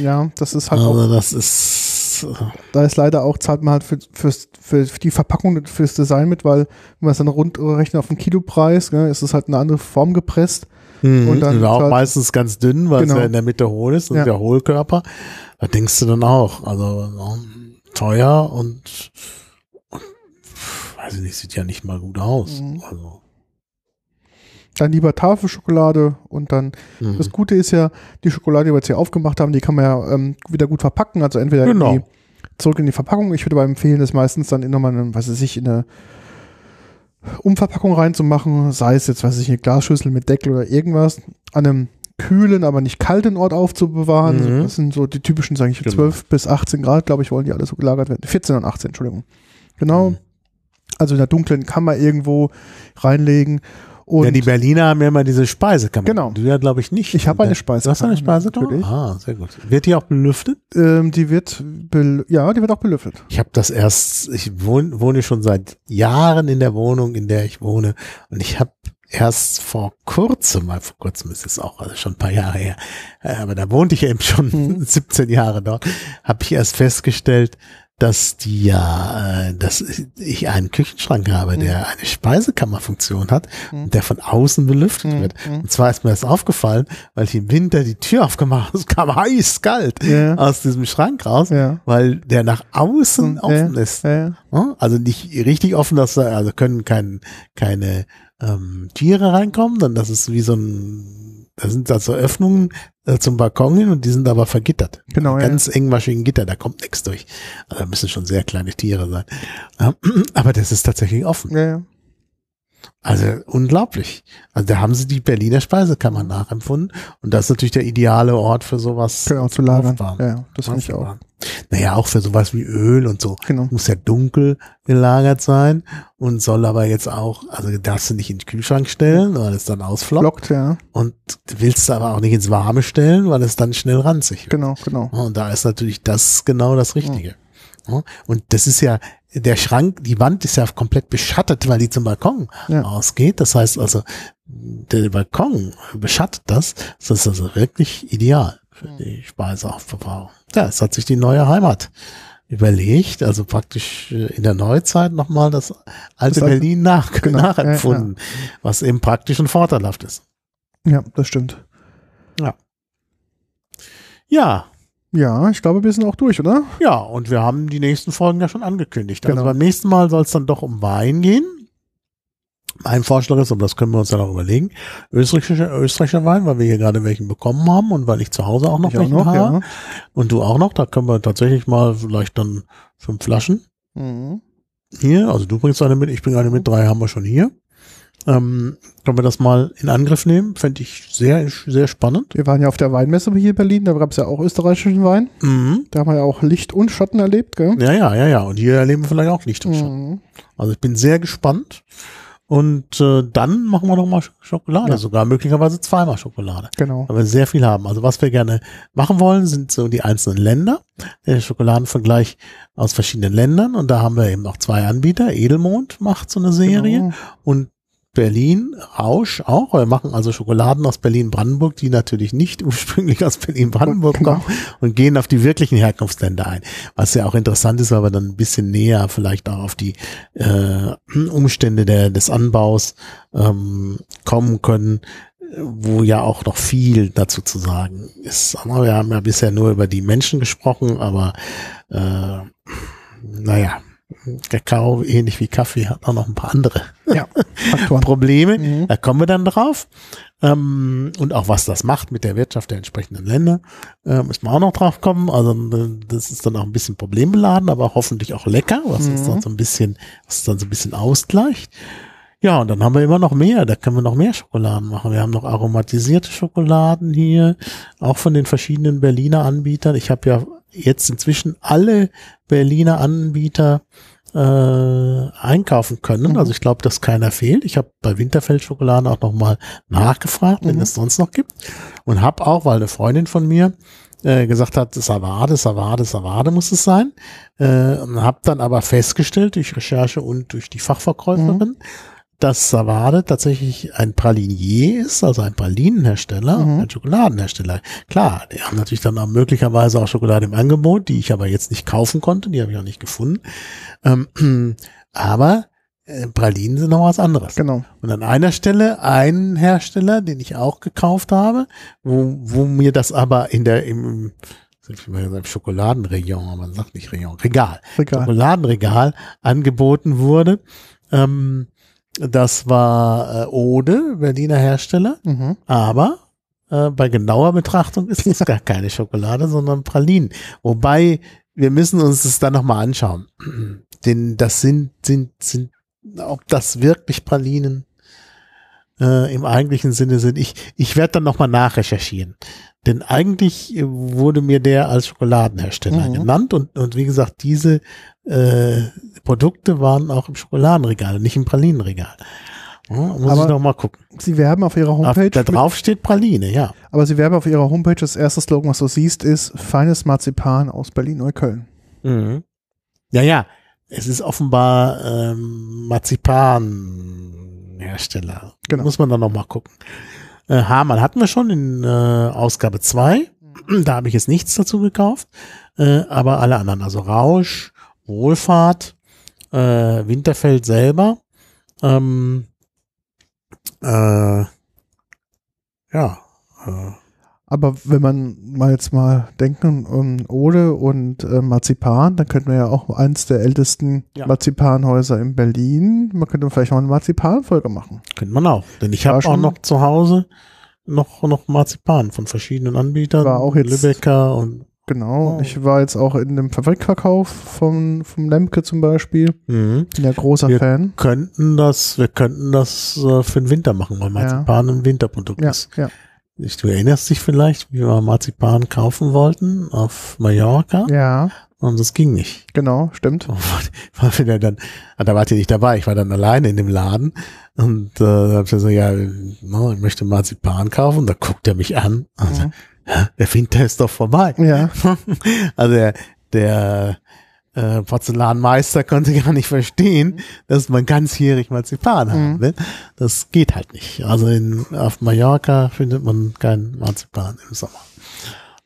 Ja, das ist halt auch, Also das ist, äh, da ist leider auch, zahlt man halt für, fürs, für die Verpackung, fürs Design mit, weil wenn man es dann runtrechnet auf den Kilopreis, ne, ist es halt eine andere Form gepresst. mhm, Und dann auch halt- meistens ganz dünn, weil Genau. es ja in der Mitte hohl ist und Ja. der Hohlkörper. Da denkst du dann auch, also ja, teuer und, und weiß ich nicht, sieht ja nicht mal gut aus. Mhm. Also, Dann lieber Tafelschokolade und dann mhm. Das Gute ist ja, die Schokolade, die wir jetzt hier aufgemacht haben, die kann man ja ähm, wieder gut verpacken. Also entweder Genau. zurück in die Verpackung. Ich würde aber empfehlen, das meistens dann in nochmal eine, was weiß ich, in eine Umverpackung reinzumachen. Sei es jetzt, weiß ich, eine Glasschüssel mit Deckel oder irgendwas. An einem kühlen, aber nicht kalten Ort aufzubewahren. Mhm. Das sind so die typischen, sage ich, Genau. 12 bis 18 Grad, glaube ich, wollen die alle so gelagert werden. 14 und 18, Entschuldigung. Genau. Mhm. Also in der dunklen Kammer irgendwo reinlegen. Und ja, die Berliner haben ja immer diese Speisekammer. Genau. Du ja, glaube ich, nicht. Ich habe eine Du hast eine Speisekammer, Speisekammer? natürlich. Ah, sehr gut. Wird die auch belüftet? ähm, die wird, bel ja, die wird auch belüftet. Ich habe das erst, ich wohne, wohne schon seit Jahren in der Wohnung, in der ich wohne. Und ich habe erst vor kurzem, mal vor kurzem ist es auch, also schon ein paar Jahre her, äh, aber da wohnte ich eben schon Mhm. 17 Jahre dort, habe ich erst festgestellt, dass die ja, äh, dass ich einen Küchenschrank habe, der eine Speisekammerfunktion hat Mhm. und der von außen belüftet Mhm. wird. Mhm. Und zwar ist mir das aufgefallen, weil ich im Winter die Tür aufgemacht habe, es kam heiß kalt Ja. aus diesem Schrank raus, Ja. weil der nach außen Ja, offen ist. Ja. Ja, Also nicht richtig offen, dass da, also können kein, keine ähm, Tiere reinkommen, dann das ist wie so ein, da sind da so Öffnungen äh, zum Balkon hin und die sind aber vergittert. Genau, ja. Ganz engmaschigen Gitter, da kommt nichts durch. Also da müssen schon sehr kleine Tiere sein. Aber das ist tatsächlich offen. ja, ja. Also unglaublich. Also da haben sie die Berliner Speisekammer nachempfunden und das ist natürlich der ideale Ort für sowas. Genau, zu lagern. aufbauen. Ja, das finde ich auch. Naja, auch für sowas wie Öl und so. Genau. Muss ja dunkel gelagert sein und soll aber jetzt auch, also darfst du nicht in den Kühlschrank stellen, weil es dann ausflockt. Blockt, ja. Und willst du aber auch nicht ins Warme stellen, weil es dann schnell ranzig wird. Genau, genau. Und da ist natürlich das genau das Richtige. Ja, Und das ist ja, der Schrank, die Wand ist ja komplett beschattet, weil die zum Balkon Ja. ausgeht. Das heißt also, der Balkon beschattet das. Das ist also wirklich ideal für die Speiseaufbewahrung. Ja, es hat sich die neue Heimat überlegt, also praktisch äh, in der Neuzeit nochmal das alte Das alte- Berlin nach, Genau, nachempfunden, was eben praktisch und vorteilhaft ist. Ja, das stimmt. Ja, Ja, ich glaube, wir sind auch durch, oder? Ja, und wir haben die nächsten Folgen ja schon angekündigt. Also Genau. beim nächsten Mal soll es dann doch um Wein gehen. Mein Vorschlag ist, und das können wir uns dann auch überlegen, österreichischer, österreichischer Wein, weil wir hier gerade welchen bekommen haben und weil ich zu Hause auch noch Ich auch welchen noch, habe. ja. Und du auch noch, da können wir tatsächlich mal vielleicht dann fünf Flaschen Mhm. hier. Also du bringst eine mit, ich bringe eine mit, drei haben wir schon hier. Ähm, können wir das mal in Angriff nehmen? Fände ich sehr, sehr spannend. Wir waren ja auf der Weinmesse hier in Berlin, da gab es ja auch österreichischen Wein. Mhm. Da haben wir ja auch Licht und Schatten erlebt, gell? Ja, ja, ja, ja. Und hier erleben wir vielleicht auch Licht und Schatten. Mhm. Also ich bin sehr gespannt. Und äh, dann machen wir noch mal Sch- Schokolade, Ja. sogar möglicherweise zweimal Schokolade, Genau. weil wir sehr viel haben. Also was wir gerne machen wollen, sind so die einzelnen Länder, der Schokoladenvergleich aus verschiedenen Ländern. Und da haben wir eben noch zwei Anbieter. Edelmond macht so eine Serie Genau. und Berlin, Rausch auch. Wir machen also Schokoladen aus Berlin-Brandenburg, die natürlich nicht ursprünglich aus Berlin-Brandenburg Genau. kommen und gehen auf die wirklichen Herkunftsländer ein. Was ja auch interessant ist, weil wir dann ein bisschen näher vielleicht auch auf die äh, Umstände der, des Anbaus ähm, kommen können, wo ja auch noch viel dazu zu sagen ist. Aber wir haben ja bisher nur über die Menschen gesprochen, aber äh, naja, Kakao, ähnlich wie Kaffee, hat auch noch ein paar andere Ja. Probleme. Mhm. Da kommen wir dann drauf. Ähm, und auch was das macht mit der Wirtschaft der entsprechenden Länder, äh, müssen wir auch noch drauf kommen. Also äh, das ist dann auch ein bisschen problembeladen, aber hoffentlich auch lecker, was uns Mhm. dann so ein bisschen, was dann so ein bisschen ausgleicht. Ja, und dann haben wir immer noch mehr. Da können wir noch mehr Schokoladen machen. Wir haben noch aromatisierte Schokoladen hier, auch von den verschiedenen Berliner Anbietern. Ich habe ja jetzt inzwischen alle Berliner Anbieter äh, einkaufen können. Mhm. Also ich glaube, dass keiner fehlt. Ich habe bei Winterfeld Schokoladen auch nochmal nachgefragt, wenn Mhm. es sonst noch gibt. Und habe auch, weil eine Freundin von mir äh, gesagt hat, Savade, Savade, Savade muss es sein. Äh, und habe dann aber festgestellt, durch Recherche und durch die Fachverkäuferin, dass Savade tatsächlich ein Pralinier ist, also ein Pralinenhersteller, Mhm. ein Schokoladenhersteller. Klar, die haben natürlich dann auch möglicherweise auch Schokolade im Angebot, die ich aber jetzt nicht kaufen konnte, die habe ich auch nicht gefunden. Ähm, aber äh, Pralinen sind noch was anderes. Genau. Und an einer Stelle ein Hersteller, den ich auch gekauft habe, wo, wo mir das aber in der, im, im Schokoladenregion, man sagt nicht Region, Regal, Regal. Schokoladenregal angeboten wurde. Ähm, das war äh, Ode, Berliner Hersteller, Mhm. aber äh, bei genauer Betrachtung ist es gar keine Schokolade, sondern Pralinen. Wobei wir müssen uns das dann nochmal anschauen. Denn das sind, sind, sind, ob das wirklich Pralinen äh, im eigentlichen Sinne sind. Ich, ich werde dann nochmal nachrecherchieren. Denn eigentlich äh, wurde mir der als Schokoladenhersteller Mhm. genannt und, und wie gesagt, diese äh, Produkte waren auch im Schokoladenregal, nicht im Pralinenregal. Ja, muss Aber ich noch mal gucken. Sie werben auf ihrer Auf, Homepage, da drauf steht Praline, ja. aber sie werben auf ihrer Homepage, das erste Slogan, was du siehst, ist feines Marzipan aus Berlin-Neukölln. Mhm. Ja, ja. Es ist offenbar ähm, Marzipanhersteller. Genau. Muss man dann noch mal gucken. Äh, Hamann hatten wir schon in äh, Ausgabe 2. Da habe ich jetzt nichts dazu gekauft. Äh, aber alle anderen, also Rausch, Wohlfahrt, äh, Winterfeld selber. Ähm, äh, ja. Äh, Aber wenn man mal jetzt mal denken, um Ode und äh, Marzipan, dann könnten wir ja auch eins der ältesten Ja. Marzipanhäuser in Berlin. Man könnte vielleicht mal eine Marzipanfolge machen. Könnte man auch. Denn ich habe auch noch zu Hause noch, noch Marzipan von verschiedenen Anbietern. War auch jetzt- Lübecker und Genau. Oh. Ich war jetzt auch in dem Fabrikverkauf vom, vom Lemke zum Beispiel. mhm. Bin ja großer Wir- Fan. könnten das, wir könnten das äh, für den Winter machen, weil Marzipan ein Winterprodukt Ja, ist. ja, du erinnerst dich vielleicht, wie wir Marzipan kaufen wollten auf Mallorca ja, und das ging nicht. genau, stimmt. War wieder dann, ah, da wart ihr nicht dabei, ich war dann alleine in dem Laden und äh, da hab ich so, ja, ich möchte Marzipan kaufen, da guckt er mich an. Also, Mhm. "Hä, der Winter ist doch vorbei. Ja, Also der, der äh, Porzellanmeister konnte gar nicht verstehen, dass man ganzjährig Marzipan haben Mhm. will. Das geht halt nicht. Also in, auf Mallorca findet man kein Marzipan im Sommer.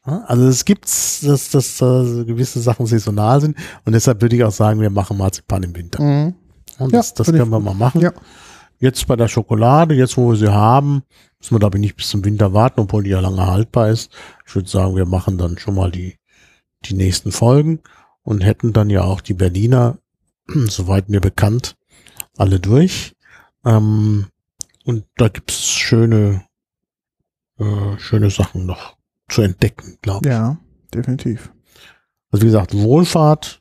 Ja, Also es gibt, dass, dass äh, gewisse Sachen saisonal sind und deshalb würde ich auch sagen, wir machen Marzipan im Winter. mhm. Und Ja, das, das finde können wir mal machen. Ja. Jetzt bei der Schokolade, jetzt wo wir sie haben, müssen wir glaube ich nicht bis zum Winter warten, obwohl die ja lange haltbar ist. Ich würde sagen, wir machen dann schon mal die, die nächsten Folgen und hätten dann ja auch die Berliner, soweit mir bekannt, alle durch. Ähm, und da gibt's schöne, äh, schöne Sachen noch zu entdecken, glaube ich. ja, definitiv. Also wie gesagt, Wohlfahrt,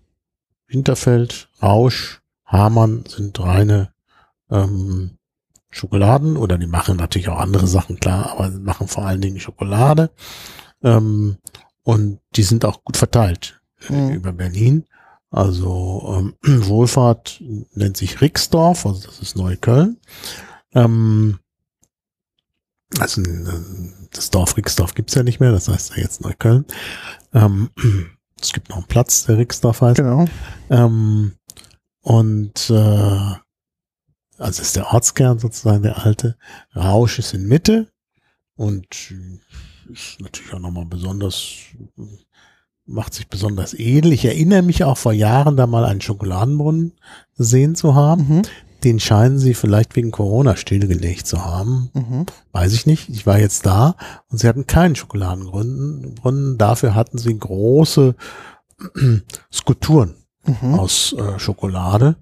Winterfeld, Rausch, Hamann sind reine ähm, Schokoladen oder die machen natürlich auch andere Sachen, klar, aber sie machen vor allen Dingen Schokolade. Ähm, und die sind auch gut verteilt Mhm. über Berlin. Also ähm, Wohlfahrt nennt sich Rixdorf, also das ist Neukölln. Ähm, also äh, das Dorf Rixdorf gibt's ja nicht mehr, das heißt ja jetzt Neukölln. Ähm, es gibt noch einen Platz, der Rixdorf heißt. Genau. Ähm, und äh, also ist der Ortskern sozusagen der alte. Rausch ist in Mitte und ist natürlich auch nochmal besonders, macht sich besonders edel. Ich erinnere mich auch vor Jahren da mal einen Schokoladenbrunnen gesehen zu haben. Mhm. Den scheinen sie vielleicht wegen Corona stillgelegt zu haben. Mhm. Weiß ich nicht. Ich war jetzt da und sie hatten keinen Schokoladenbrunnen. Brunnen. Dafür hatten sie große Skulpturen Mhm. aus äh, Schokolade,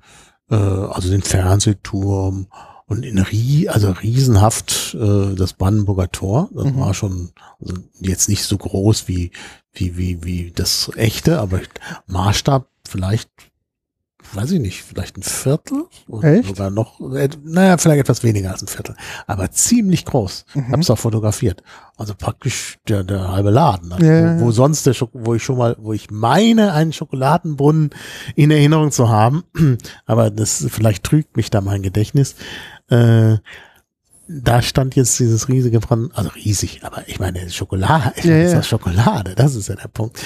äh, also den Fernsehturm und in Rie, also riesenhaft äh, das Brandenburger Tor. Das Mhm. war schon also jetzt nicht so groß wie wie wie wie das echte, aber Maßstab vielleicht weiß ich nicht, vielleicht ein Viertel oder Echt? sogar noch, äh, naja, vielleicht etwas weniger als ein Viertel, aber ziemlich groß. Mhm. Hab's auch fotografiert. Also praktisch der, der halbe Laden. Also Ja, wo, wo sonst der Schok wo ich schon mal, wo ich meine, einen Schokoladenbrunnen in Erinnerung zu haben, aber das vielleicht trügt mich da mein Gedächtnis. Äh, da stand jetzt dieses riesige Brand, also riesig, aber ich meine Schokolade, ich Ja, meine, das ja. ist doch Schokolade, das ist ja der Punkt.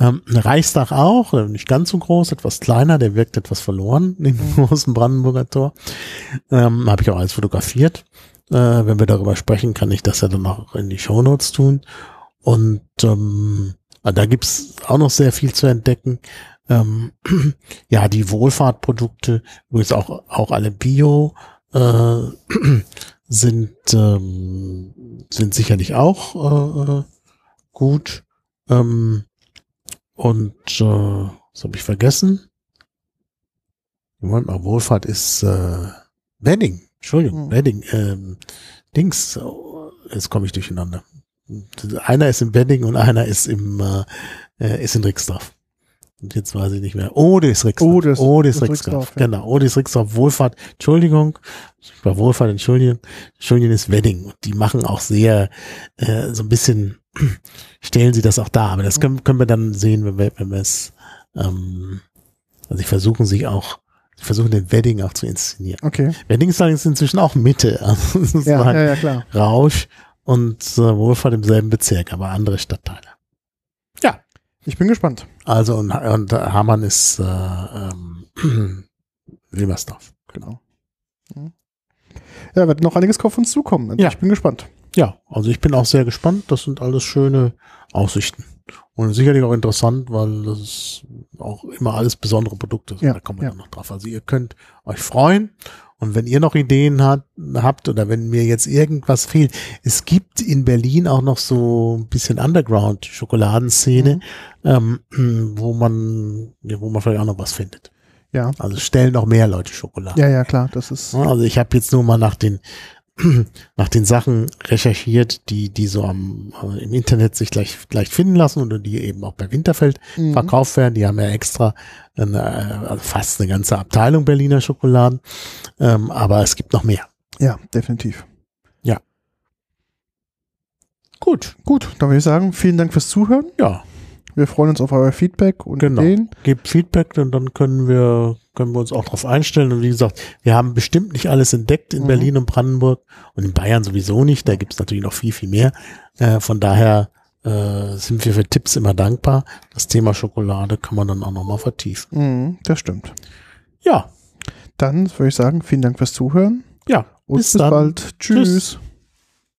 Ähm, Reichstag auch, äh, nicht ganz so groß, etwas kleiner, der wirkt etwas verloren, den großen Brandenburger Tor. Ähm, Habe ich auch alles fotografiert. Äh, wenn wir darüber sprechen, kann ich das ja dann auch in die Shownotes tun. Und ähm, da gibt's auch noch sehr viel zu entdecken. Ähm, ja, die Wohlfahrtprodukte, übrigens auch, auch alle Bio, äh, sind, ähm, sind sicherlich auch äh, gut. Ähm, und äh, was habe ich vergessen? Moment mal, Wohlfahrt ist äh, Wedding. Entschuldigung, hm. Wedding. Ähm, Dings. Jetzt komme ich durcheinander. Einer ist im Wedding und einer ist im äh, äh ist in Rixdorf. Und jetzt weiß ich nicht mehr. Odis Rixdorf. Odis, Odis Rixdorf. Ja. Genau. Odis Rixdorf Wohlfahrt. Entschuldigung. Bei Wohlfahrt, Entschuldigung. Entschuldigung ist Wedding. Die machen auch sehr, äh, so ein bisschen, stellen sie das auch da. Aber das können, können wir dann sehen, wenn wir, wenn wir es, ähm, also sie versuchen sich auch, sie versuchen den Wedding auch zu inszenieren. Okay. Wedding ist allerdings inzwischen auch Mitte. Also ja, ja, ja, klar. Rausch und äh, Wohlfahrt im selben Bezirk, aber andere Stadtteile. Ja. Ich bin gespannt. Also und, und Hamann ist äh, ähm, Wilmersdorf. Genau. Ja, wird noch einiges auf uns zukommen. Also ja. Ich bin gespannt. Ja, also ich bin auch sehr gespannt. Das sind alles schöne Aussichten. Und sicherlich auch interessant, weil das auch immer alles besondere Produkte sind. Ja, da kommen wir ja. dann noch drauf. Also ihr könnt euch freuen. Und wenn ihr noch Ideen hat, habt oder wenn mir jetzt irgendwas fehlt, es gibt in Berlin auch noch so ein bisschen Underground-Schokoladenszene, mhm. ähm, wo man, wo man vielleicht auch noch was findet. Ja. Also stellen noch mehr Leute Schokolade. Ja, ja, klar, das ist. Also ich habe jetzt nur mal nach den nach den Sachen recherchiert, die die so am äh, im Internet sich gleich gleich finden lassen oder die eben auch bei Winterfeld Mhm. verkauft werden. Die haben ja extra eine, äh, also fast eine ganze Abteilung Berliner Schokoladen, ähm, aber es gibt noch mehr. Ja, definitiv. Gut, Gut, dann würde ich sagen, vielen Dank fürs Zuhören. ja, Wir freuen uns auf euer Feedback und Genau. Ideen. gebt Feedback und dann können wir können wir uns auch darauf einstellen. Und wie gesagt, wir haben bestimmt nicht alles entdeckt in Mhm. Berlin und Brandenburg und in Bayern sowieso nicht. Da gibt es natürlich noch viel, viel mehr. Äh, von daher äh, sind wir für Tipps immer dankbar. Das Thema Schokolade kann man dann auch nochmal vertiefen. Mhm, das stimmt. Ja, Dann würde ich sagen, vielen Dank fürs Zuhören ja. und bis, bald. Tschüss. Tschüss.